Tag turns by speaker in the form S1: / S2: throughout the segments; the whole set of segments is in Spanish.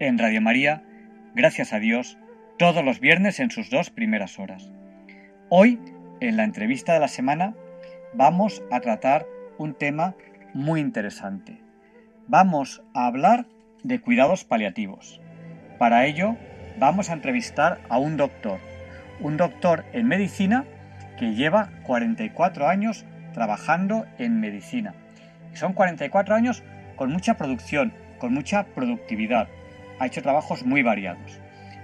S1: En Radio María, gracias a Dios, todos los viernes en sus dos primeras horas. Hoy, en la entrevista de la semana, vamos a tratar un tema muy interesante. Vamos a hablar de cuidados paliativos. Para ello, vamos a entrevistar a un doctor, un doctor en medicina que lleva 44 años trabajando en medicina. son 44 años con mucha producción, con mucha productividad. Ha hecho trabajos muy variados.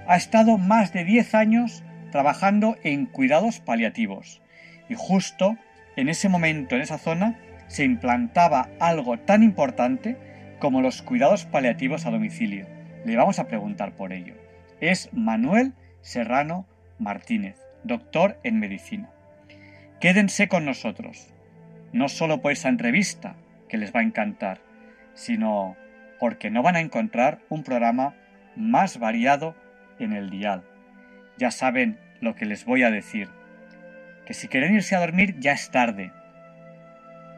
S1: Ha estado más de 10 años trabajando en cuidados paliativos. Y justo en ese momento, en esa zona, se implantaba algo tan importante como los cuidados paliativos a domicilio. Le vamos a preguntar por ello. Es Manuel Serrano Martínez, doctor en medicina. Quédense con nosotros, no solo por esa entrevista, que les va a encantar, sino porque no van a encontrar un programa más variado en el dial. Ya saben lo que les voy a decir, que si quieren irse a dormir ya es tarde,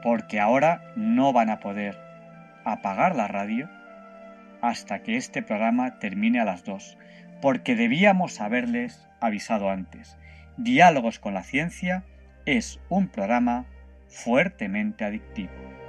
S1: porque ahora no van a poder apagar la radio hasta que este programa termine a las 2, porque debíamos haberles avisado antes. Diálogos con la Ciencia es un programa fuertemente adictivo.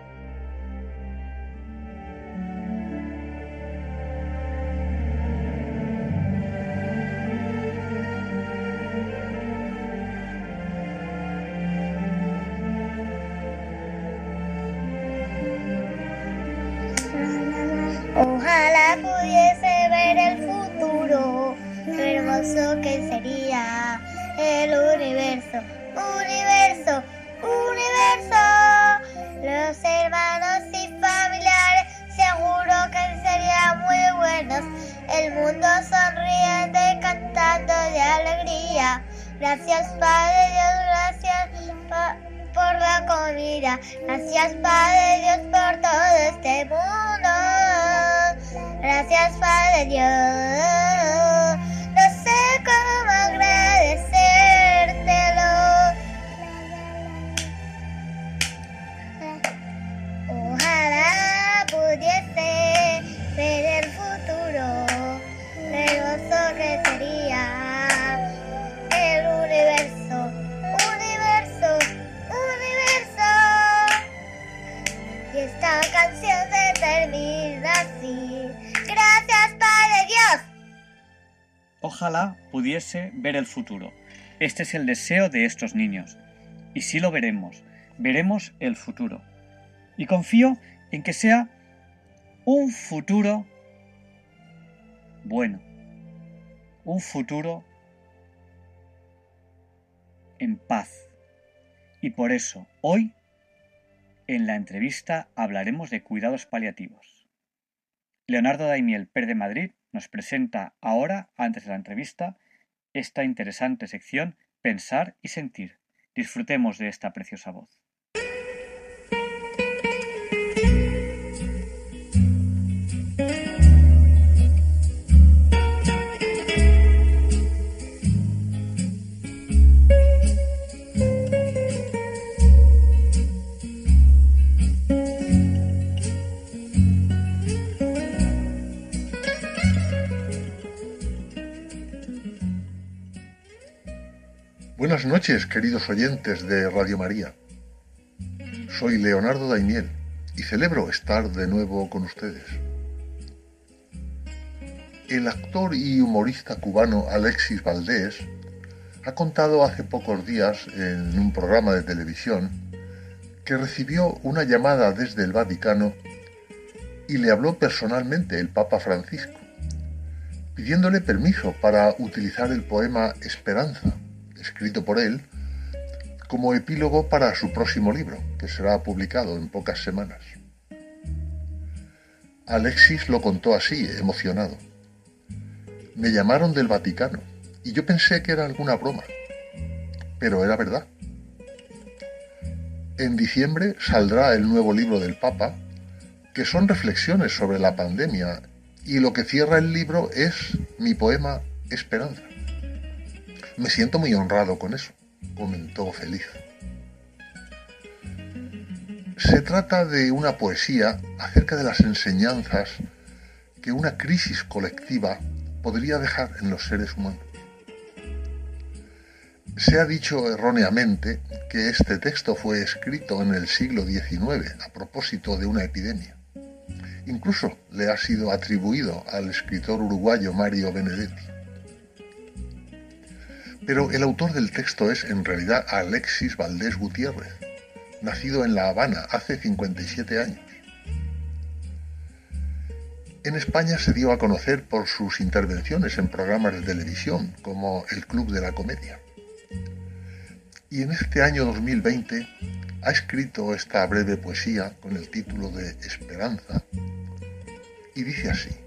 S2: El universo, universo, universo. Los hermanos y familiares seguro que serían muy buenos. El mundo sonriente cantando de alegría. Gracias Padre Dios, gracias por la comida. Gracias Padre Dios por todo este mundo. Gracias Padre Dios Ojalá pudiese ver el futuro.
S1: Este es el deseo de estos niños. Y sí lo veremos. Veremos el futuro. Y confío en que sea un futuro bueno. Un futuro en paz. Y por eso, hoy, en la entrevista hablaremos de cuidados paliativos. Leonardo Daimiel, Per de Madrid, nos presenta ahora, antes de la entrevista, esta interesante sección Pensar y Sentir. Disfrutemos de esta preciosa voz.
S3: Buenas noches, queridos oyentes de Radio María. Soy Leonardo Daimiel y celebro estar de nuevo con ustedes. El actor y humorista cubano Alexis Valdés ha contado hace pocos días en un programa de televisión que recibió una llamada desde el Vaticano y le habló personalmente el Papa Francisco, pidiéndole permiso para utilizar el poema Esperanza, escrito por él, como epílogo para su próximo libro, que será publicado en pocas semanas. Alexis lo contó así, emocionado. Me llamaron del Vaticano y yo pensé que era alguna broma, pero era verdad. En diciembre saldrá el nuevo libro del Papa, que son reflexiones sobre la pandemia, y lo que cierra el libro es mi poema Esperanza. Me siento muy honrado con eso, comentó feliz. Se trata de una poesía acerca de las enseñanzas que una crisis colectiva podría dejar en los seres humanos. Se ha dicho erróneamente que este texto fue escrito en el siglo XIX a propósito de una epidemia. Incluso le ha sido atribuido al escritor uruguayo Mario Benedetti. Pero el autor del texto es en realidad Alexis Valdés Gutiérrez, nacido en La Habana hace 57 años. En España se dio a conocer por sus intervenciones en programas de televisión como El Club de la Comedia. Y en este año 2020 ha escrito esta breve poesía con el título de Esperanza y dice así.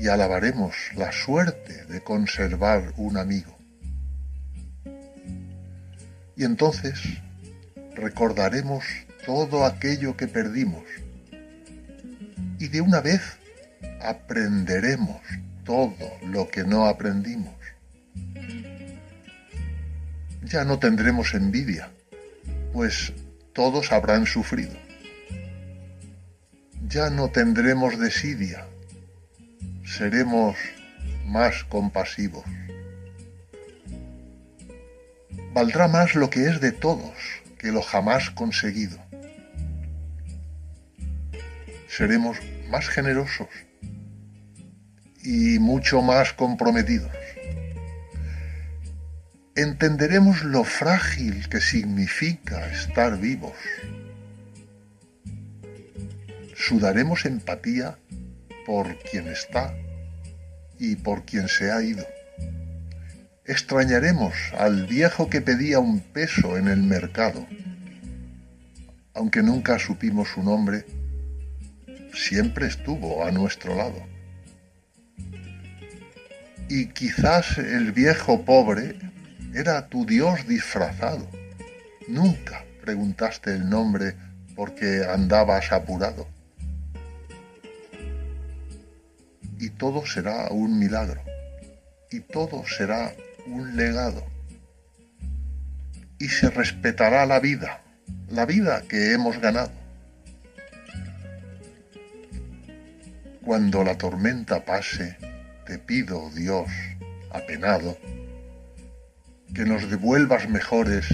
S3: y alabaremos la suerte de conservar un amigo. Y entonces recordaremos todo aquello que perdimos y de una vez aprenderemos todo lo que no aprendimos. Ya no tendremos envidia, pues todos habrán sufrido. Ya no tendremos desidia, seremos más compasivos. Valdrá más lo que es de todos que lo jamás conseguido. Seremos más generosos y mucho más comprometidos. Entenderemos lo frágil que significa estar vivos. Sudaremos empatía por quien está y por quien se ha ido. Extrañaremos al viejo que pedía un peso en el mercado. Aunque nunca supimos su nombre, siempre estuvo a nuestro lado. Y quizás el viejo pobre era tu Dios disfrazado. Nunca preguntaste el nombre porque andabas apurado. Y todo será un milagro. Y todo será un legado. Y se respetará la vida, la vida que hemos ganado. Cuando la tormenta pase, te pido, Dios, apenado, que nos devuelvas mejores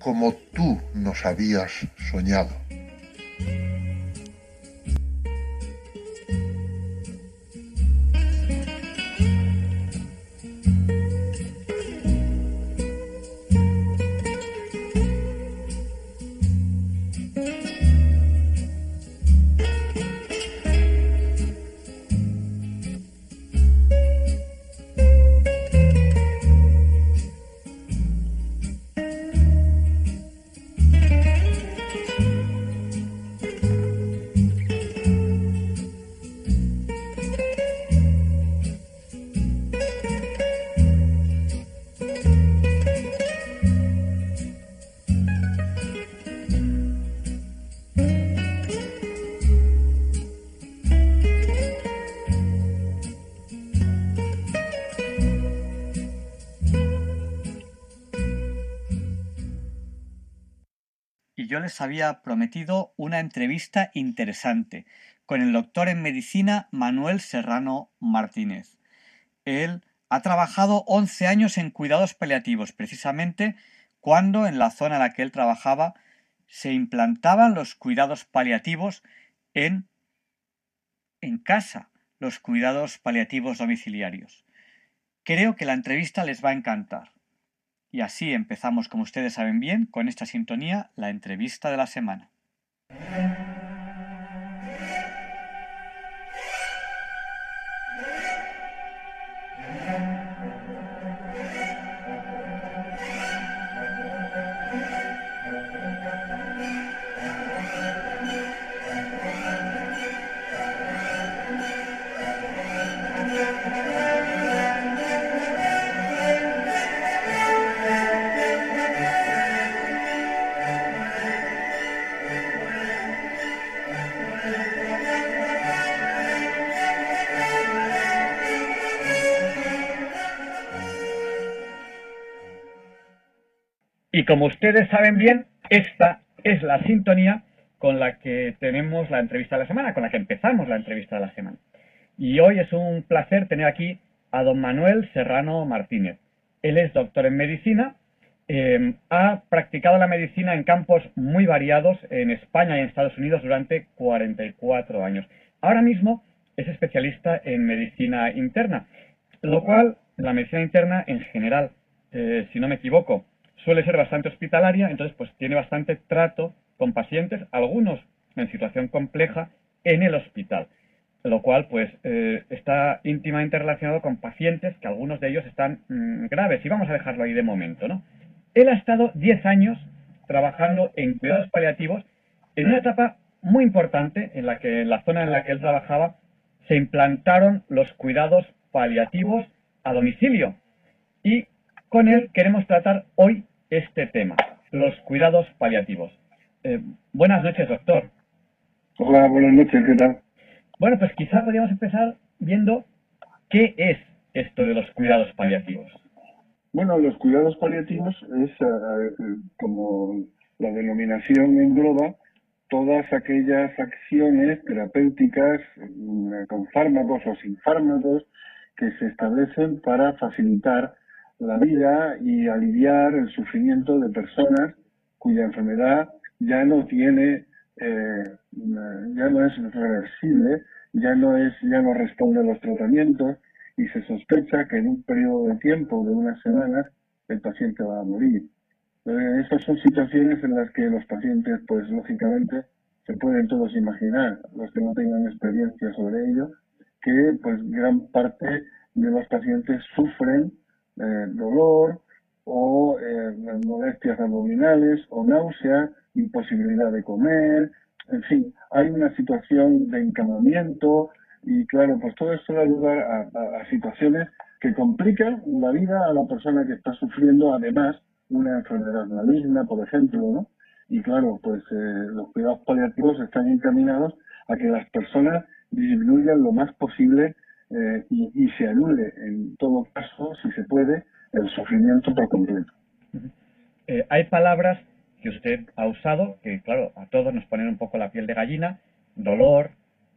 S3: como tú nos habías soñado.
S4: Les había prometido una entrevista interesante con el doctor en medicina Manuel Serrano Martínez. Él ha trabajado 11 años en cuidados paliativos, precisamente cuando en la zona en la que él trabajaba se implantaban los cuidados paliativos en, en casa, los cuidados paliativos domiciliarios. Creo que la entrevista les va a encantar. Y así empezamos, como ustedes saben bien, con esta sintonía, la entrevista de la semana. Y como ustedes saben bien, esta es la sintonía con la que tenemos la entrevista de la semana, con la que empezamos la entrevista de la semana. Y hoy es un placer tener aquí a don Manuel Serrano Martínez. Él es doctor en medicina, em, ha practicado la medicina en campos muy variados en España y en Estados Unidos durante 44 años. Ahora mismo es especialista en medicina interna, lo cual la medicina interna en general, eh, si no me equivoco, suele ser bastante hospitalaria, entonces pues tiene bastante trato con pacientes, algunos en situación compleja, en el hospital, lo cual pues eh, está íntimamente relacionado con pacientes que algunos de ellos están mm, graves y vamos a dejarlo ahí de momento, ¿no? Él ha estado 10 años trabajando en cuidados paliativos en una etapa muy importante en la que en la zona en la que él trabajaba se implantaron los cuidados paliativos a domicilio y con él queremos tratar hoy este tema, los cuidados paliativos. Eh, buenas noches, doctor.
S5: Hola, buenas noches, ¿qué tal?
S4: Bueno, pues quizá podríamos empezar viendo qué es esto de los cuidados paliativos.
S5: Bueno, los cuidados paliativos es, eh, eh, como la denominación engloba, todas aquellas acciones terapéuticas mm, con fármacos o sin fármacos que se establecen para facilitar la vida y aliviar el sufrimiento de personas cuya enfermedad ya no tiene, eh, ya no es reversible, ya no es, ya no responde a los tratamientos y se sospecha que en un periodo de tiempo de unas semanas el paciente va a morir. Eh, estas son situaciones en las que los pacientes, pues lógicamente, se pueden todos imaginar, los que no tengan experiencia sobre ello, que pues gran parte de los pacientes sufren eh, dolor o eh, molestias abdominales o náusea, imposibilidad de comer, en fin, hay una situación de encamamiento y claro, pues todo esto da lugar a, situaciones que complican la vida a la persona que está sufriendo además una enfermedad maligna, por ejemplo, ¿no? Y claro, pues eh, los cuidados paliativos están encaminados a que las personas disminuyan lo más posible eh, y, se anule en todo caso, si se puede, el sufrimiento por completo.
S4: Eh, hay palabras que usted ha usado que, claro, a todos nos ponen un poco la piel de gallina, dolor,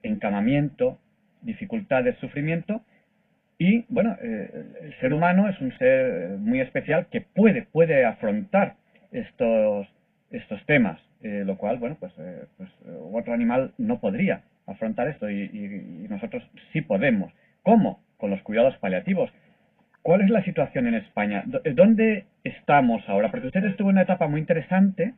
S4: encamamiento, dificultades, sufrimiento, y bueno, eh, el ser humano es un ser muy especial que puede, puede afrontar estos, estos temas, lo cual, bueno, pues, pues otro animal no podría afrontar esto y nosotros sí podemos. ¿Cómo? Con los cuidados paliativos. ¿Cuál es la situación en España? Eh, ¿Dónde estamos ahora? Porque usted estuvo en una etapa muy interesante,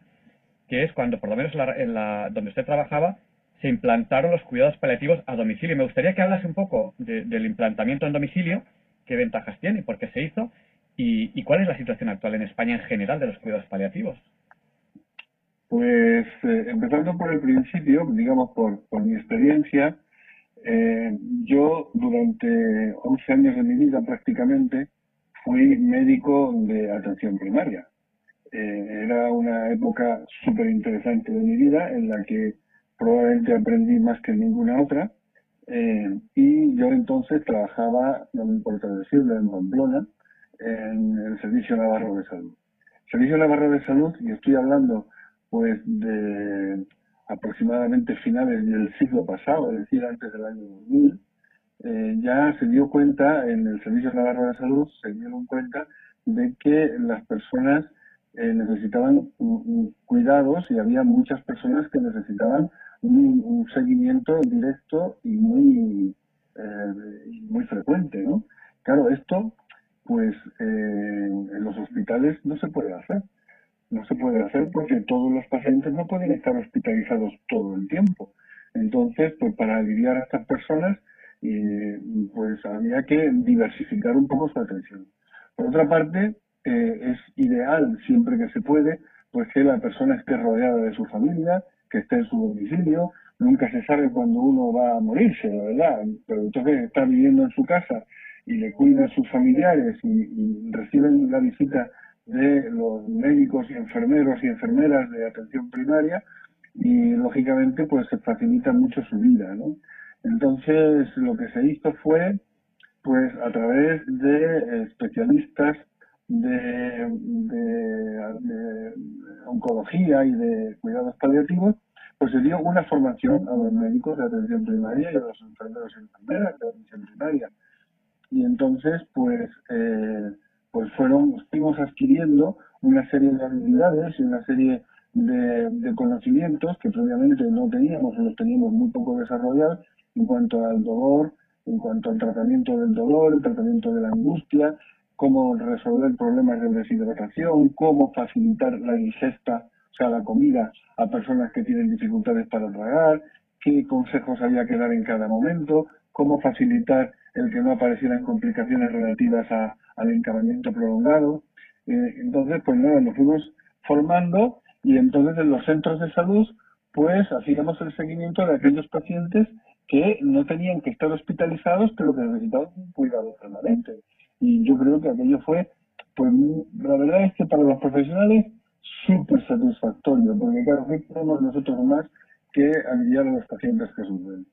S4: que es cuando, por lo menos en la, donde usted trabajaba, se implantaron los cuidados paliativos a domicilio. Me gustaría que hablase un poco del implantamiento en domicilio, qué ventajas tiene, por qué se hizo y, cuál es la situación actual en España en general de los cuidados paliativos.
S5: Pues eh, empezando por el principio, digamos por, por mi experiencia, eh, yo durante 11 años de mi vida prácticamente fui médico de atención primaria. Eh, era una época súper interesante de mi vida en la que probablemente aprendí más que ninguna otra. Eh, y yo entonces trabajaba, no me importa decirlo, en Pamplona, en el Servicio Navarro de Salud. Servicio Navarro de Salud, y estoy hablando pues de aproximadamente finales del siglo pasado, es decir, antes del año 2000, eh, ya se dio cuenta, en el Servicio Navarro de Salud, se dieron cuenta de que las personas eh, necesitaban cuidados y había muchas personas que necesitaban un, seguimiento directo y muy, eh, muy frecuente, ¿no? Claro, esto, pues en los hospitales no se puede hacer. No se puede hacer porque todos los pacientes no pueden estar hospitalizados todo el tiempo. Entonces, pues para aliviar a estas personas, pues había que diversificar un poco su atención. Por otra parte, eh, es ideal siempre que se puede, pues que la persona esté rodeada de su familia, que esté en su domicilio. Nunca se sabe cuándo uno va a morirse, la verdad. Pero entonces está viviendo en su casa y le cuida a sus familiares y, y reciben la visita de los médicos y enfermeros y enfermeras de atención primaria y lógicamente pues se facilita mucho su vida, ¿no? Entonces, lo que se hizo fue, pues, a través de especialistas de, oncología y de cuidados paliativos, pues se dio una formación a los médicos de atención primaria y a los enfermeros y enfermeras de atención primaria. Y entonces, pues, eh, pues fueron, fuimos adquiriendo una serie de habilidades y una serie de, conocimientos que previamente no teníamos los teníamos muy poco desarrollados en cuanto al dolor, en cuanto al tratamiento del dolor, el tratamiento de la angustia, cómo resolver problemas de deshidratación, cómo facilitar la ingesta, o sea, la comida a personas que tienen dificultades para tragar, qué consejos había que dar en cada momento, cómo facilitar el que no aparecieran complicaciones relativas al encabamiento prolongado. Eh, entonces, pues nada, nos fuimos formando y entonces en los centros de salud, pues hacíamos el seguimiento de aquellos pacientes que no tenían que estar hospitalizados, pero que necesitaban un cuidado permanente. Y yo creo que aquello fue, pues la verdad es que para los profesionales súper satisfactorio, porque claro, ¿qué tenemos nosotros más que aliviar a los pacientes que sufren?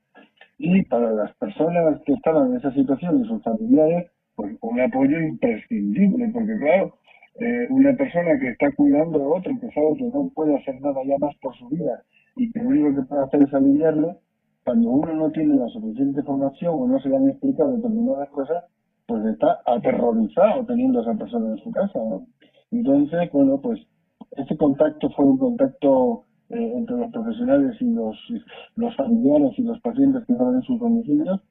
S5: Y para las personas que estaban en esa situación y sus familiares, pues un apoyo imprescindible, porque claro, eh, una persona que está cuidando a otro, que sabe que no puede hacer nada ya más por su vida y que lo único que puede hacer es aliviarle, cuando uno no tiene la suficiente formación o no se le han explicado determinadas cosas, pues está aterrorizado teniendo a esa persona en su casa. Entonces, bueno, pues ese contacto fue un contacto eh, entre los profesionales y los, los familiares y los pacientes que estaban en sus domicilios,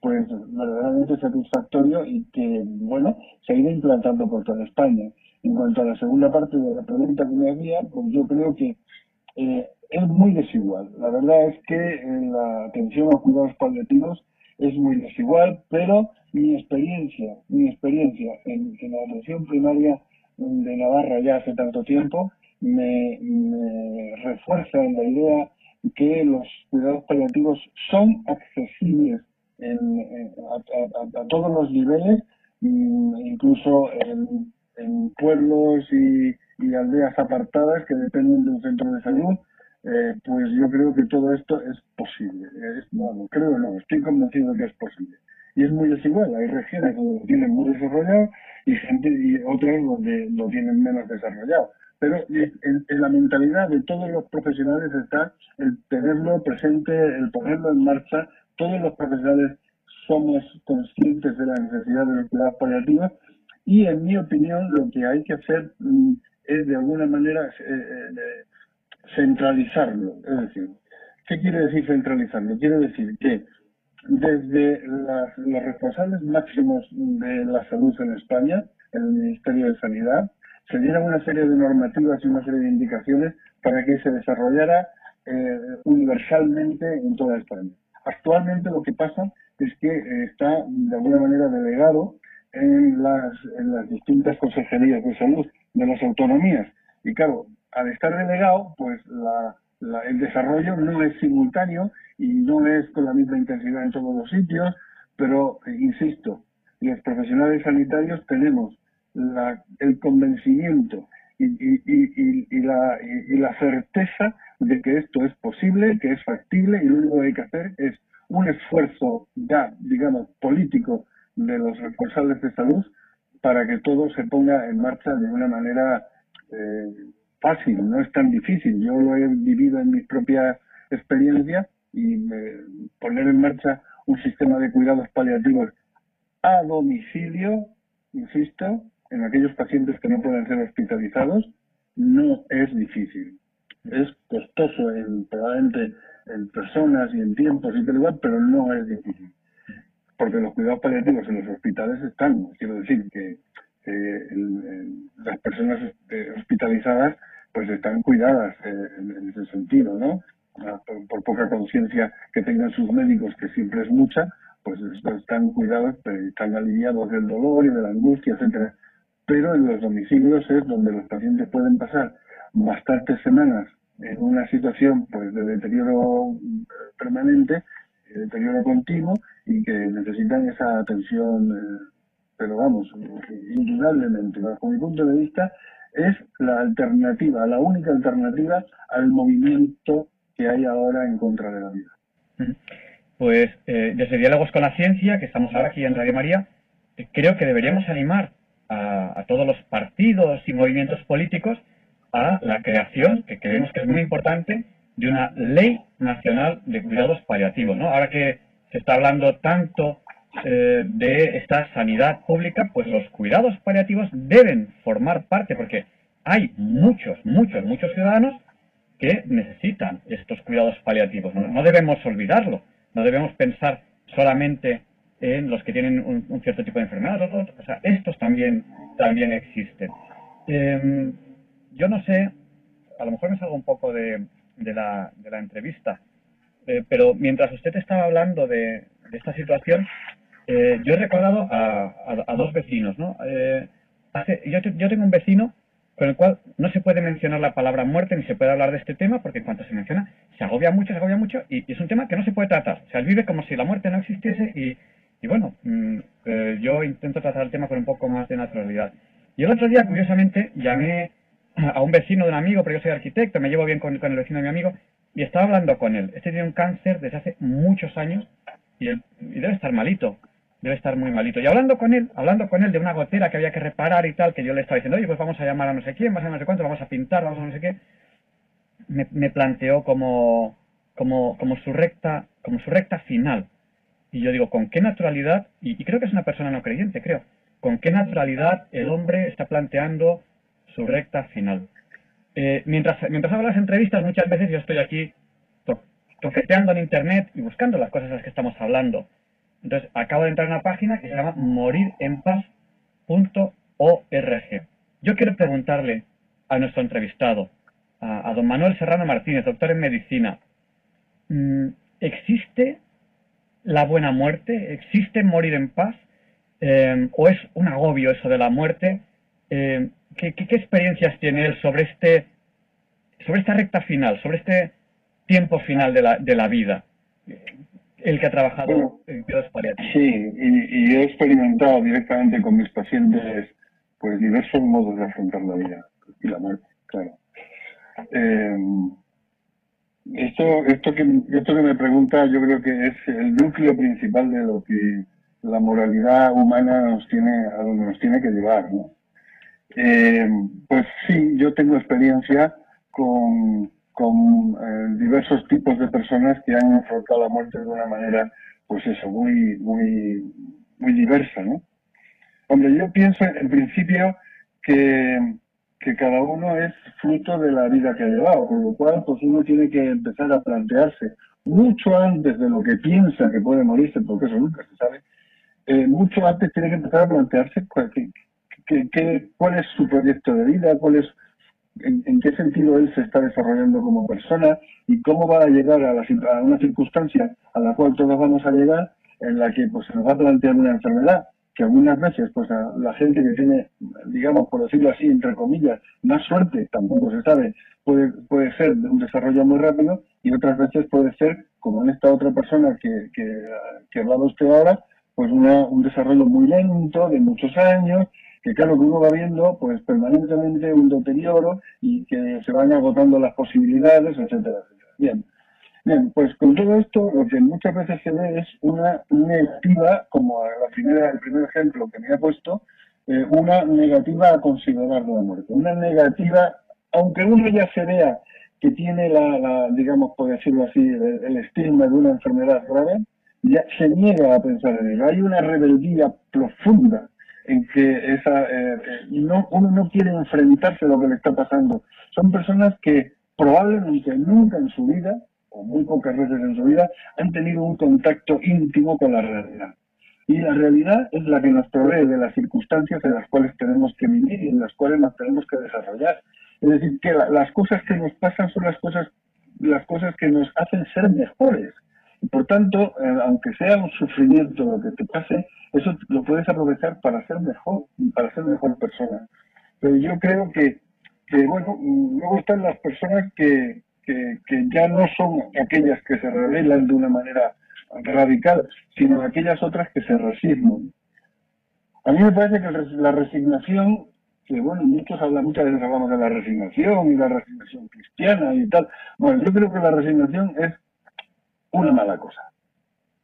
S5: pues verdaderamente satisfactorio y que, bueno, se ha ido implantando por toda España. En cuanto a la segunda parte de la pregunta que me había, pues yo creo que eh, es muy desigual. La verdad es que eh, la atención a cuidados paliativos es muy desigual, pero mi experiencia, mi experiencia en, la atención primaria de Navarra ya hace tanto tiempo me, refuerza en la idea que los cuidados paliativos son accesibles a, todos los niveles, mm, incluso en, pueblos y, aldeas apartadas que dependen de un centro de salud eh, pues yo creo que todo esto es posible. no, creo no, estoy convencido de que es posible. Y es muy desigual. Hay regiones donde lo tienen muy desarrollado y gente y otras donde lo tienen menos desarrollado. Pero en, la mentalidad de todos los profesionales está el tenerlo presente, el ponerlo en marcha. Todos los profesionales somos conscientes de la necesidad de los cuidados paliativos y en mi opinión lo que hay que hacer mm, es de alguna manera eh, eh, centralizarlo. Es decir, ¿qué quiere decir centralizarlo? Quiere decir que desde los responsables máximos de la salud en España, el Ministerio de Sanidad, se dieran una serie de normativas y una serie de indicaciones para que se desarrollara eh, universalmente en toda España. Actualmente lo que pasa es que eh, está de alguna manera delegado en las, en las distintas consejerías de salud de las autonomías. Y claro, al estar delegado, pues el desarrollo no es simultáneo y no es con la misma intensidad en todos los sitios, pero eh, insisto, los profesionales sanitarios tenemos el convencimiento y, la, y, la, certeza de que esto es posible, que es factible y lo único que hay que hacer es un esfuerzo ya, digamos, político de los responsables de salud para que todo se ponga en marcha de una manera eh, fácil, no es tan difícil. Yo lo he vivido en mi propia experiencia y poner en marcha un sistema de cuidados paliativos a domicilio, insisto, en aquellos pacientes que no pueden ser hospitalizados, no es difícil. Es costoso en, probablemente en personas y en tiempos y tal pero no es difícil. Porque los cuidados paliativos en los hospitales están, quiero decir que las personas eh, hospitalizadas pues están cuidadas eh, en, ese sentido, ¿no? Ah, por, poca conciencia que tengan sus médicos, que siempre es mucha, pues están cuidados, están aliviados del dolor y de la angustia, etcétera. Pero en los domicilios es donde los pacientes pueden pasar bastantes semanas en una situación pues de deterioro eh, permanente, deterioro continuo y que necesitan esa atención pero vamos, indudablemente, bajo mi punto de vista, es la alternativa, la única alternativa al movimiento que hay ahora en contra de la vida.
S4: Pues eh, desde Diálogos con la Ciencia, que estamos ahora aquí en Radio María, eh, creo que deberíamos animar a, todos los partidos y movimientos políticos a la creación, que creemos que es muy importante, de una ley nacional de cuidados paliativos. ¿no? Ahora que se está hablando tanto eh, de esta sanidad pública, pues los cuidados paliativos deben formar parte, porque hay muchos, muchos, muchos ciudadanos que necesitan estos cuidados paliativos. No, debemos olvidarlo, no debemos pensar solamente en los que tienen un, cierto tipo de enfermedad, o sea, estos también, también existen. Em, yo no sé, a lo mejor me salgo un poco de, la, entrevista, eh, pero mientras usted estaba hablando de, de esta situación, eh, yo he recordado a, dos vecinos, ¿no? Eh, yo, tengo un vecino con el cual no se puede mencionar la palabra muerte ni se puede hablar de este tema porque en cuanto se menciona se agobia mucho, se agobia mucho y, es un tema que no se puede tratar. O sea, vive como si la muerte no existiese y, bueno, mm, eh, yo intento tratar el tema con un poco más de naturalidad. Y el otro día, curiosamente, llamé a un vecino de un amigo, porque yo soy arquitecto, me llevo bien con, el vecino de mi amigo, y estaba hablando con él. Este tiene un cáncer desde hace muchos años y, él, y debe estar malito debe estar muy malito. Y hablando con él, hablando con él de una gotera que había que reparar y tal, que yo le estaba diciendo, oye, pues vamos a llamar a no sé quién, vamos a no sé cuánto, vamos a pintar, vamos a no sé qué, me, planteó como, como, como, su recta, como su recta final. Y yo digo, ¿con qué naturalidad? Y, creo que es una persona no creyente, creo. ¿Con qué naturalidad el hombre está planteando su recta final? Eh, mientras, mientras hago las entrevistas, muchas veces yo estoy aquí toqueteando en internet y buscando las cosas de las que estamos hablando. Entonces, acabo de entrar en una página que se llama morirenpaz.org. Yo quiero preguntarle a nuestro entrevistado, a, don Manuel Serrano Martínez, doctor en medicina, mm, ¿existe la buena muerte? ¿Existe morir en paz? Eh, ¿O es un agobio eso de la muerte? Eh, ¿qué, experiencias tiene él sobre este sobre esta recta final, sobre este tiempo final de la, de la vida? el que ha trabajado en cuidados paliativos.
S5: Sí, y, he experimentado directamente con mis pacientes pues diversos modos de afrontar la vida y la muerte, claro. Eh, esto, esto, que, esto que me pregunta yo creo que es el núcleo principal de lo que la moralidad humana nos tiene, a donde nos tiene que llevar. ¿no? Eh, pues sí, yo tengo experiencia con con eh, diversos tipos de personas que han enfrentado la muerte de una manera, pues eso, muy, muy, muy diversa, ¿no? Hombre, yo pienso en principio que, que cada uno es fruto de la vida que ha llevado, con lo cual pues uno tiene que empezar a plantearse mucho antes de lo que piensa que puede morirse, porque eso nunca se sabe, eh, mucho antes tiene que empezar a plantearse cuál, cuál es su proyecto de vida, cuál es en, qué sentido él se está desarrollando como persona y cómo va a llegar a, la, una circunstancia a la cual todos vamos a llegar en la que pues, se nos va a plantear una enfermedad que algunas veces pues la gente que tiene, digamos, por decirlo así, entre comillas, más suerte, tampoco se sabe, puede, puede ser un desarrollo muy rápido y otras veces puede ser, como en esta otra persona que, que, que hablaba usted ahora, pues una, un desarrollo muy lento, de muchos años, que claro que uno va viendo pues permanentemente un deterioro y que se van agotando las posibilidades, etcétera, etcétera. Bien. Bien, pues con todo esto lo que muchas veces se ve es una negativa, como la primera, el primer ejemplo que me ha puesto, eh, una negativa a considerar la muerte, una negativa aunque uno ya se vea que tiene la, digamos, por decirlo así, el, estigma de una enfermedad grave, ya se niega a pensar en ello. Hay una rebeldía profunda en que esa, eh, eh, no, uno no quiere enfrentarse a lo que le está pasando. Son personas que probablemente nunca en su vida, o muy pocas veces en su vida, han tenido un contacto íntimo con la realidad. Y la realidad es la que nos provee de las circunstancias en las cuales tenemos que vivir y en las cuales nos tenemos que desarrollar. Es decir, que las cosas que nos pasan son las cosas, las cosas que nos hacen ser mejores. Y por tanto, eh, aunque sea un sufrimiento lo que te pase, eso lo puedes aprovechar para ser mejor, para ser mejor persona. Pero yo creo que, que bueno, me gustan las personas que, que, ya no son aquellas que se revelan de una manera radical, sino aquellas otras que se resignan. A mí me parece que la resignación, que bueno, muchos hablan, muchas veces hablamos de la resignación y la resignación cristiana y tal. Bueno, yo creo que la resignación es una mala cosa.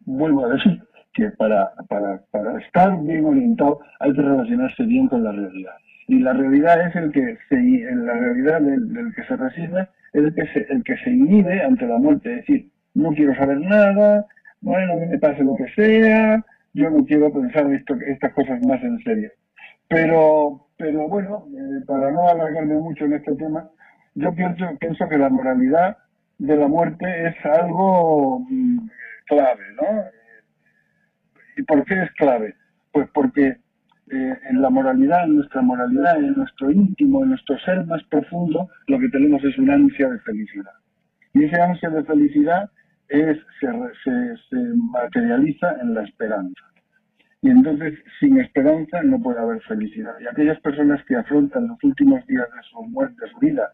S5: Vuelvo a decir que para, para, para estar bien orientado hay que relacionarse bien con la realidad. Y la realidad es el que se, la realidad del, que se resigna es el que se, el que se inhibe ante la muerte, es decir, no quiero saber nada, bueno, me pase lo que sea, yo no quiero pensar esto, estas cosas más en serio. Pero, pero bueno, eh, para no alargarme mucho en este tema, yo pienso, pienso que la moralidad de la muerte es algo mm, clave, ¿no? ¿Y por qué es clave? Pues porque eh, en la moralidad, en nuestra moralidad, en nuestro íntimo, en nuestro ser más profundo, lo que tenemos es una ansia de felicidad. Y esa ansia de felicidad es, se, se, materializa en la esperanza. Y entonces, sin esperanza no puede haber felicidad. Y aquellas personas que afrontan los últimos días de su muerte, su vida,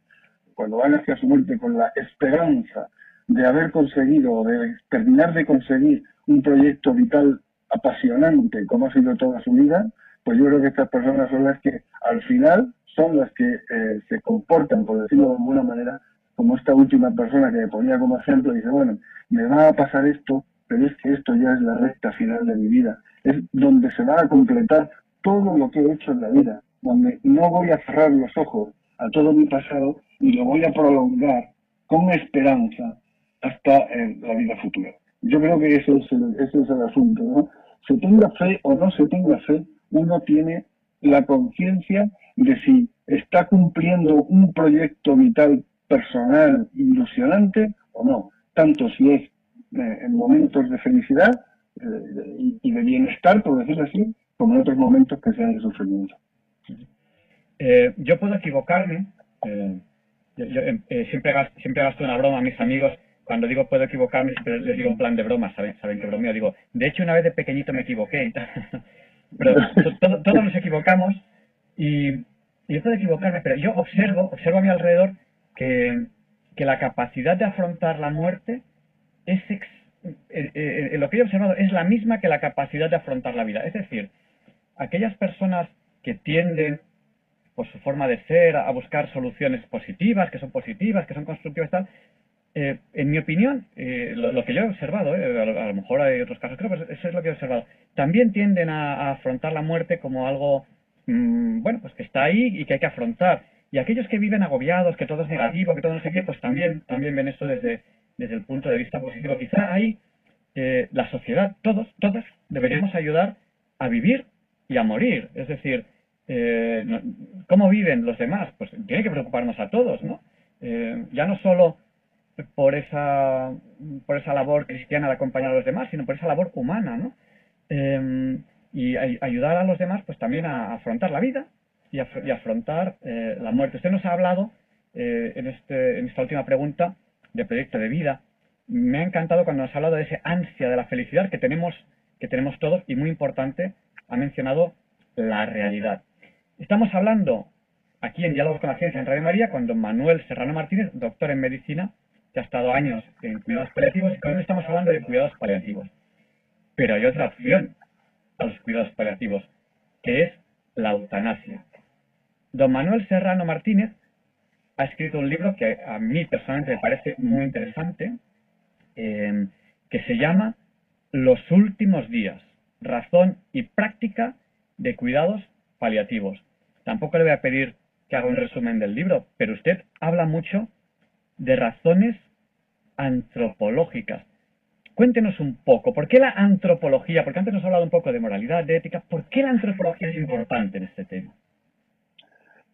S5: cuando van hacia su muerte con la esperanza de haber conseguido, de terminar de conseguir un proyecto vital apasionante como ha sido toda su vida, pues yo creo que estas personas son las que al final son las que eh, se comportan, por decirlo de alguna manera, como esta última persona que me ponía como ejemplo, dice, bueno, me va a pasar esto, pero es que esto ya es la recta final de mi vida. Es donde se va a completar todo lo que he hecho en la vida, donde no voy a cerrar los ojos a todo mi pasado y lo voy a prolongar con esperanza hasta eh, la vida futura. Yo creo que eso es el, ese es el asunto, ¿no? Se tenga fe o no se tenga fe, uno tiene la conciencia de si está cumpliendo un proyecto vital personal ilusionante o no, tanto si es eh, en momentos de felicidad eh, y, de bienestar, por decirlo así, como en otros momentos que sean de sufrimiento.
S4: Eh, yo puedo equivocarme, yo, siempre, gasto, siempre una broma a mis amigos cuando digo puedo equivocarme, siempre les digo un plan de broma, ¿saben, saben que bromeo? Digo, de hecho una vez de pequeñito me equivoqué, pero todos nos equivocamos y, y, yo puedo equivocarme, pero yo observo, observo a mi alrededor que, la capacidad de afrontar la muerte es eh, eh, eh, lo que he observado es la misma que la capacidad de afrontar la vida. Es decir, aquellas personas que tienden por su forma de ser a buscar soluciones positivas, que son positivas, que son constructivas, tal, en mi opinión, lo, que yo he observado, a, lo, mejor hay otros casos, creo que eso es lo que he observado, también tienden a, afrontar la muerte como algo, mm, bueno, pues que está ahí y que hay que afrontar. Y aquellos que viven agobiados, que todo es negativo, que todo no sé qué, pues también, también ven esto desde, desde el punto de vista positivo. Quizá ahí eh, la sociedad, todos, todas, deberíamos ayudar a vivir y a morir. Es decir, eh, ¿cómo viven los demás? Pues tiene que preocuparnos a todos, ¿no? Eh, ya no solo por esa, por esa labor cristiana de acompañar a los demás, sino por esa labor humana, ¿no? y ayudar a los demás, pues también a afrontar la vida, y, afrontar eh, la muerte. Usted nos ha hablado eh, en, este, en esta última pregunta de proyecto de vida. Me ha encantado cuando nos ha hablado de esa ansia de la felicidad que tenemos, que tenemos todos y muy importante, ha mencionado la realidad. Estamos hablando aquí en Diálogos con la Ciencia en Radio María con don Manuel Serrano Martínez, doctor en medicina, que ha estado años en cuidados paliativos y con él estamos hablando de cuidados paliativos. Pero hay otra opción a los cuidados paliativos, que es la eutanasia. Don Manuel Serrano Martínez ha escrito un libro que a mí personalmente me parece muy interesante, eh, que se llama Los últimos días, razón y práctica de cuidados paliativos. Tampoco le voy a pedir que haga un resumen del libro, pero usted habla mucho de razones antropológicas. Cuéntenos un poco, ¿por qué la antropología? Porque antes nos ha hablado un poco de moralidad, de ética, ¿por qué la antropología es importante en este tema?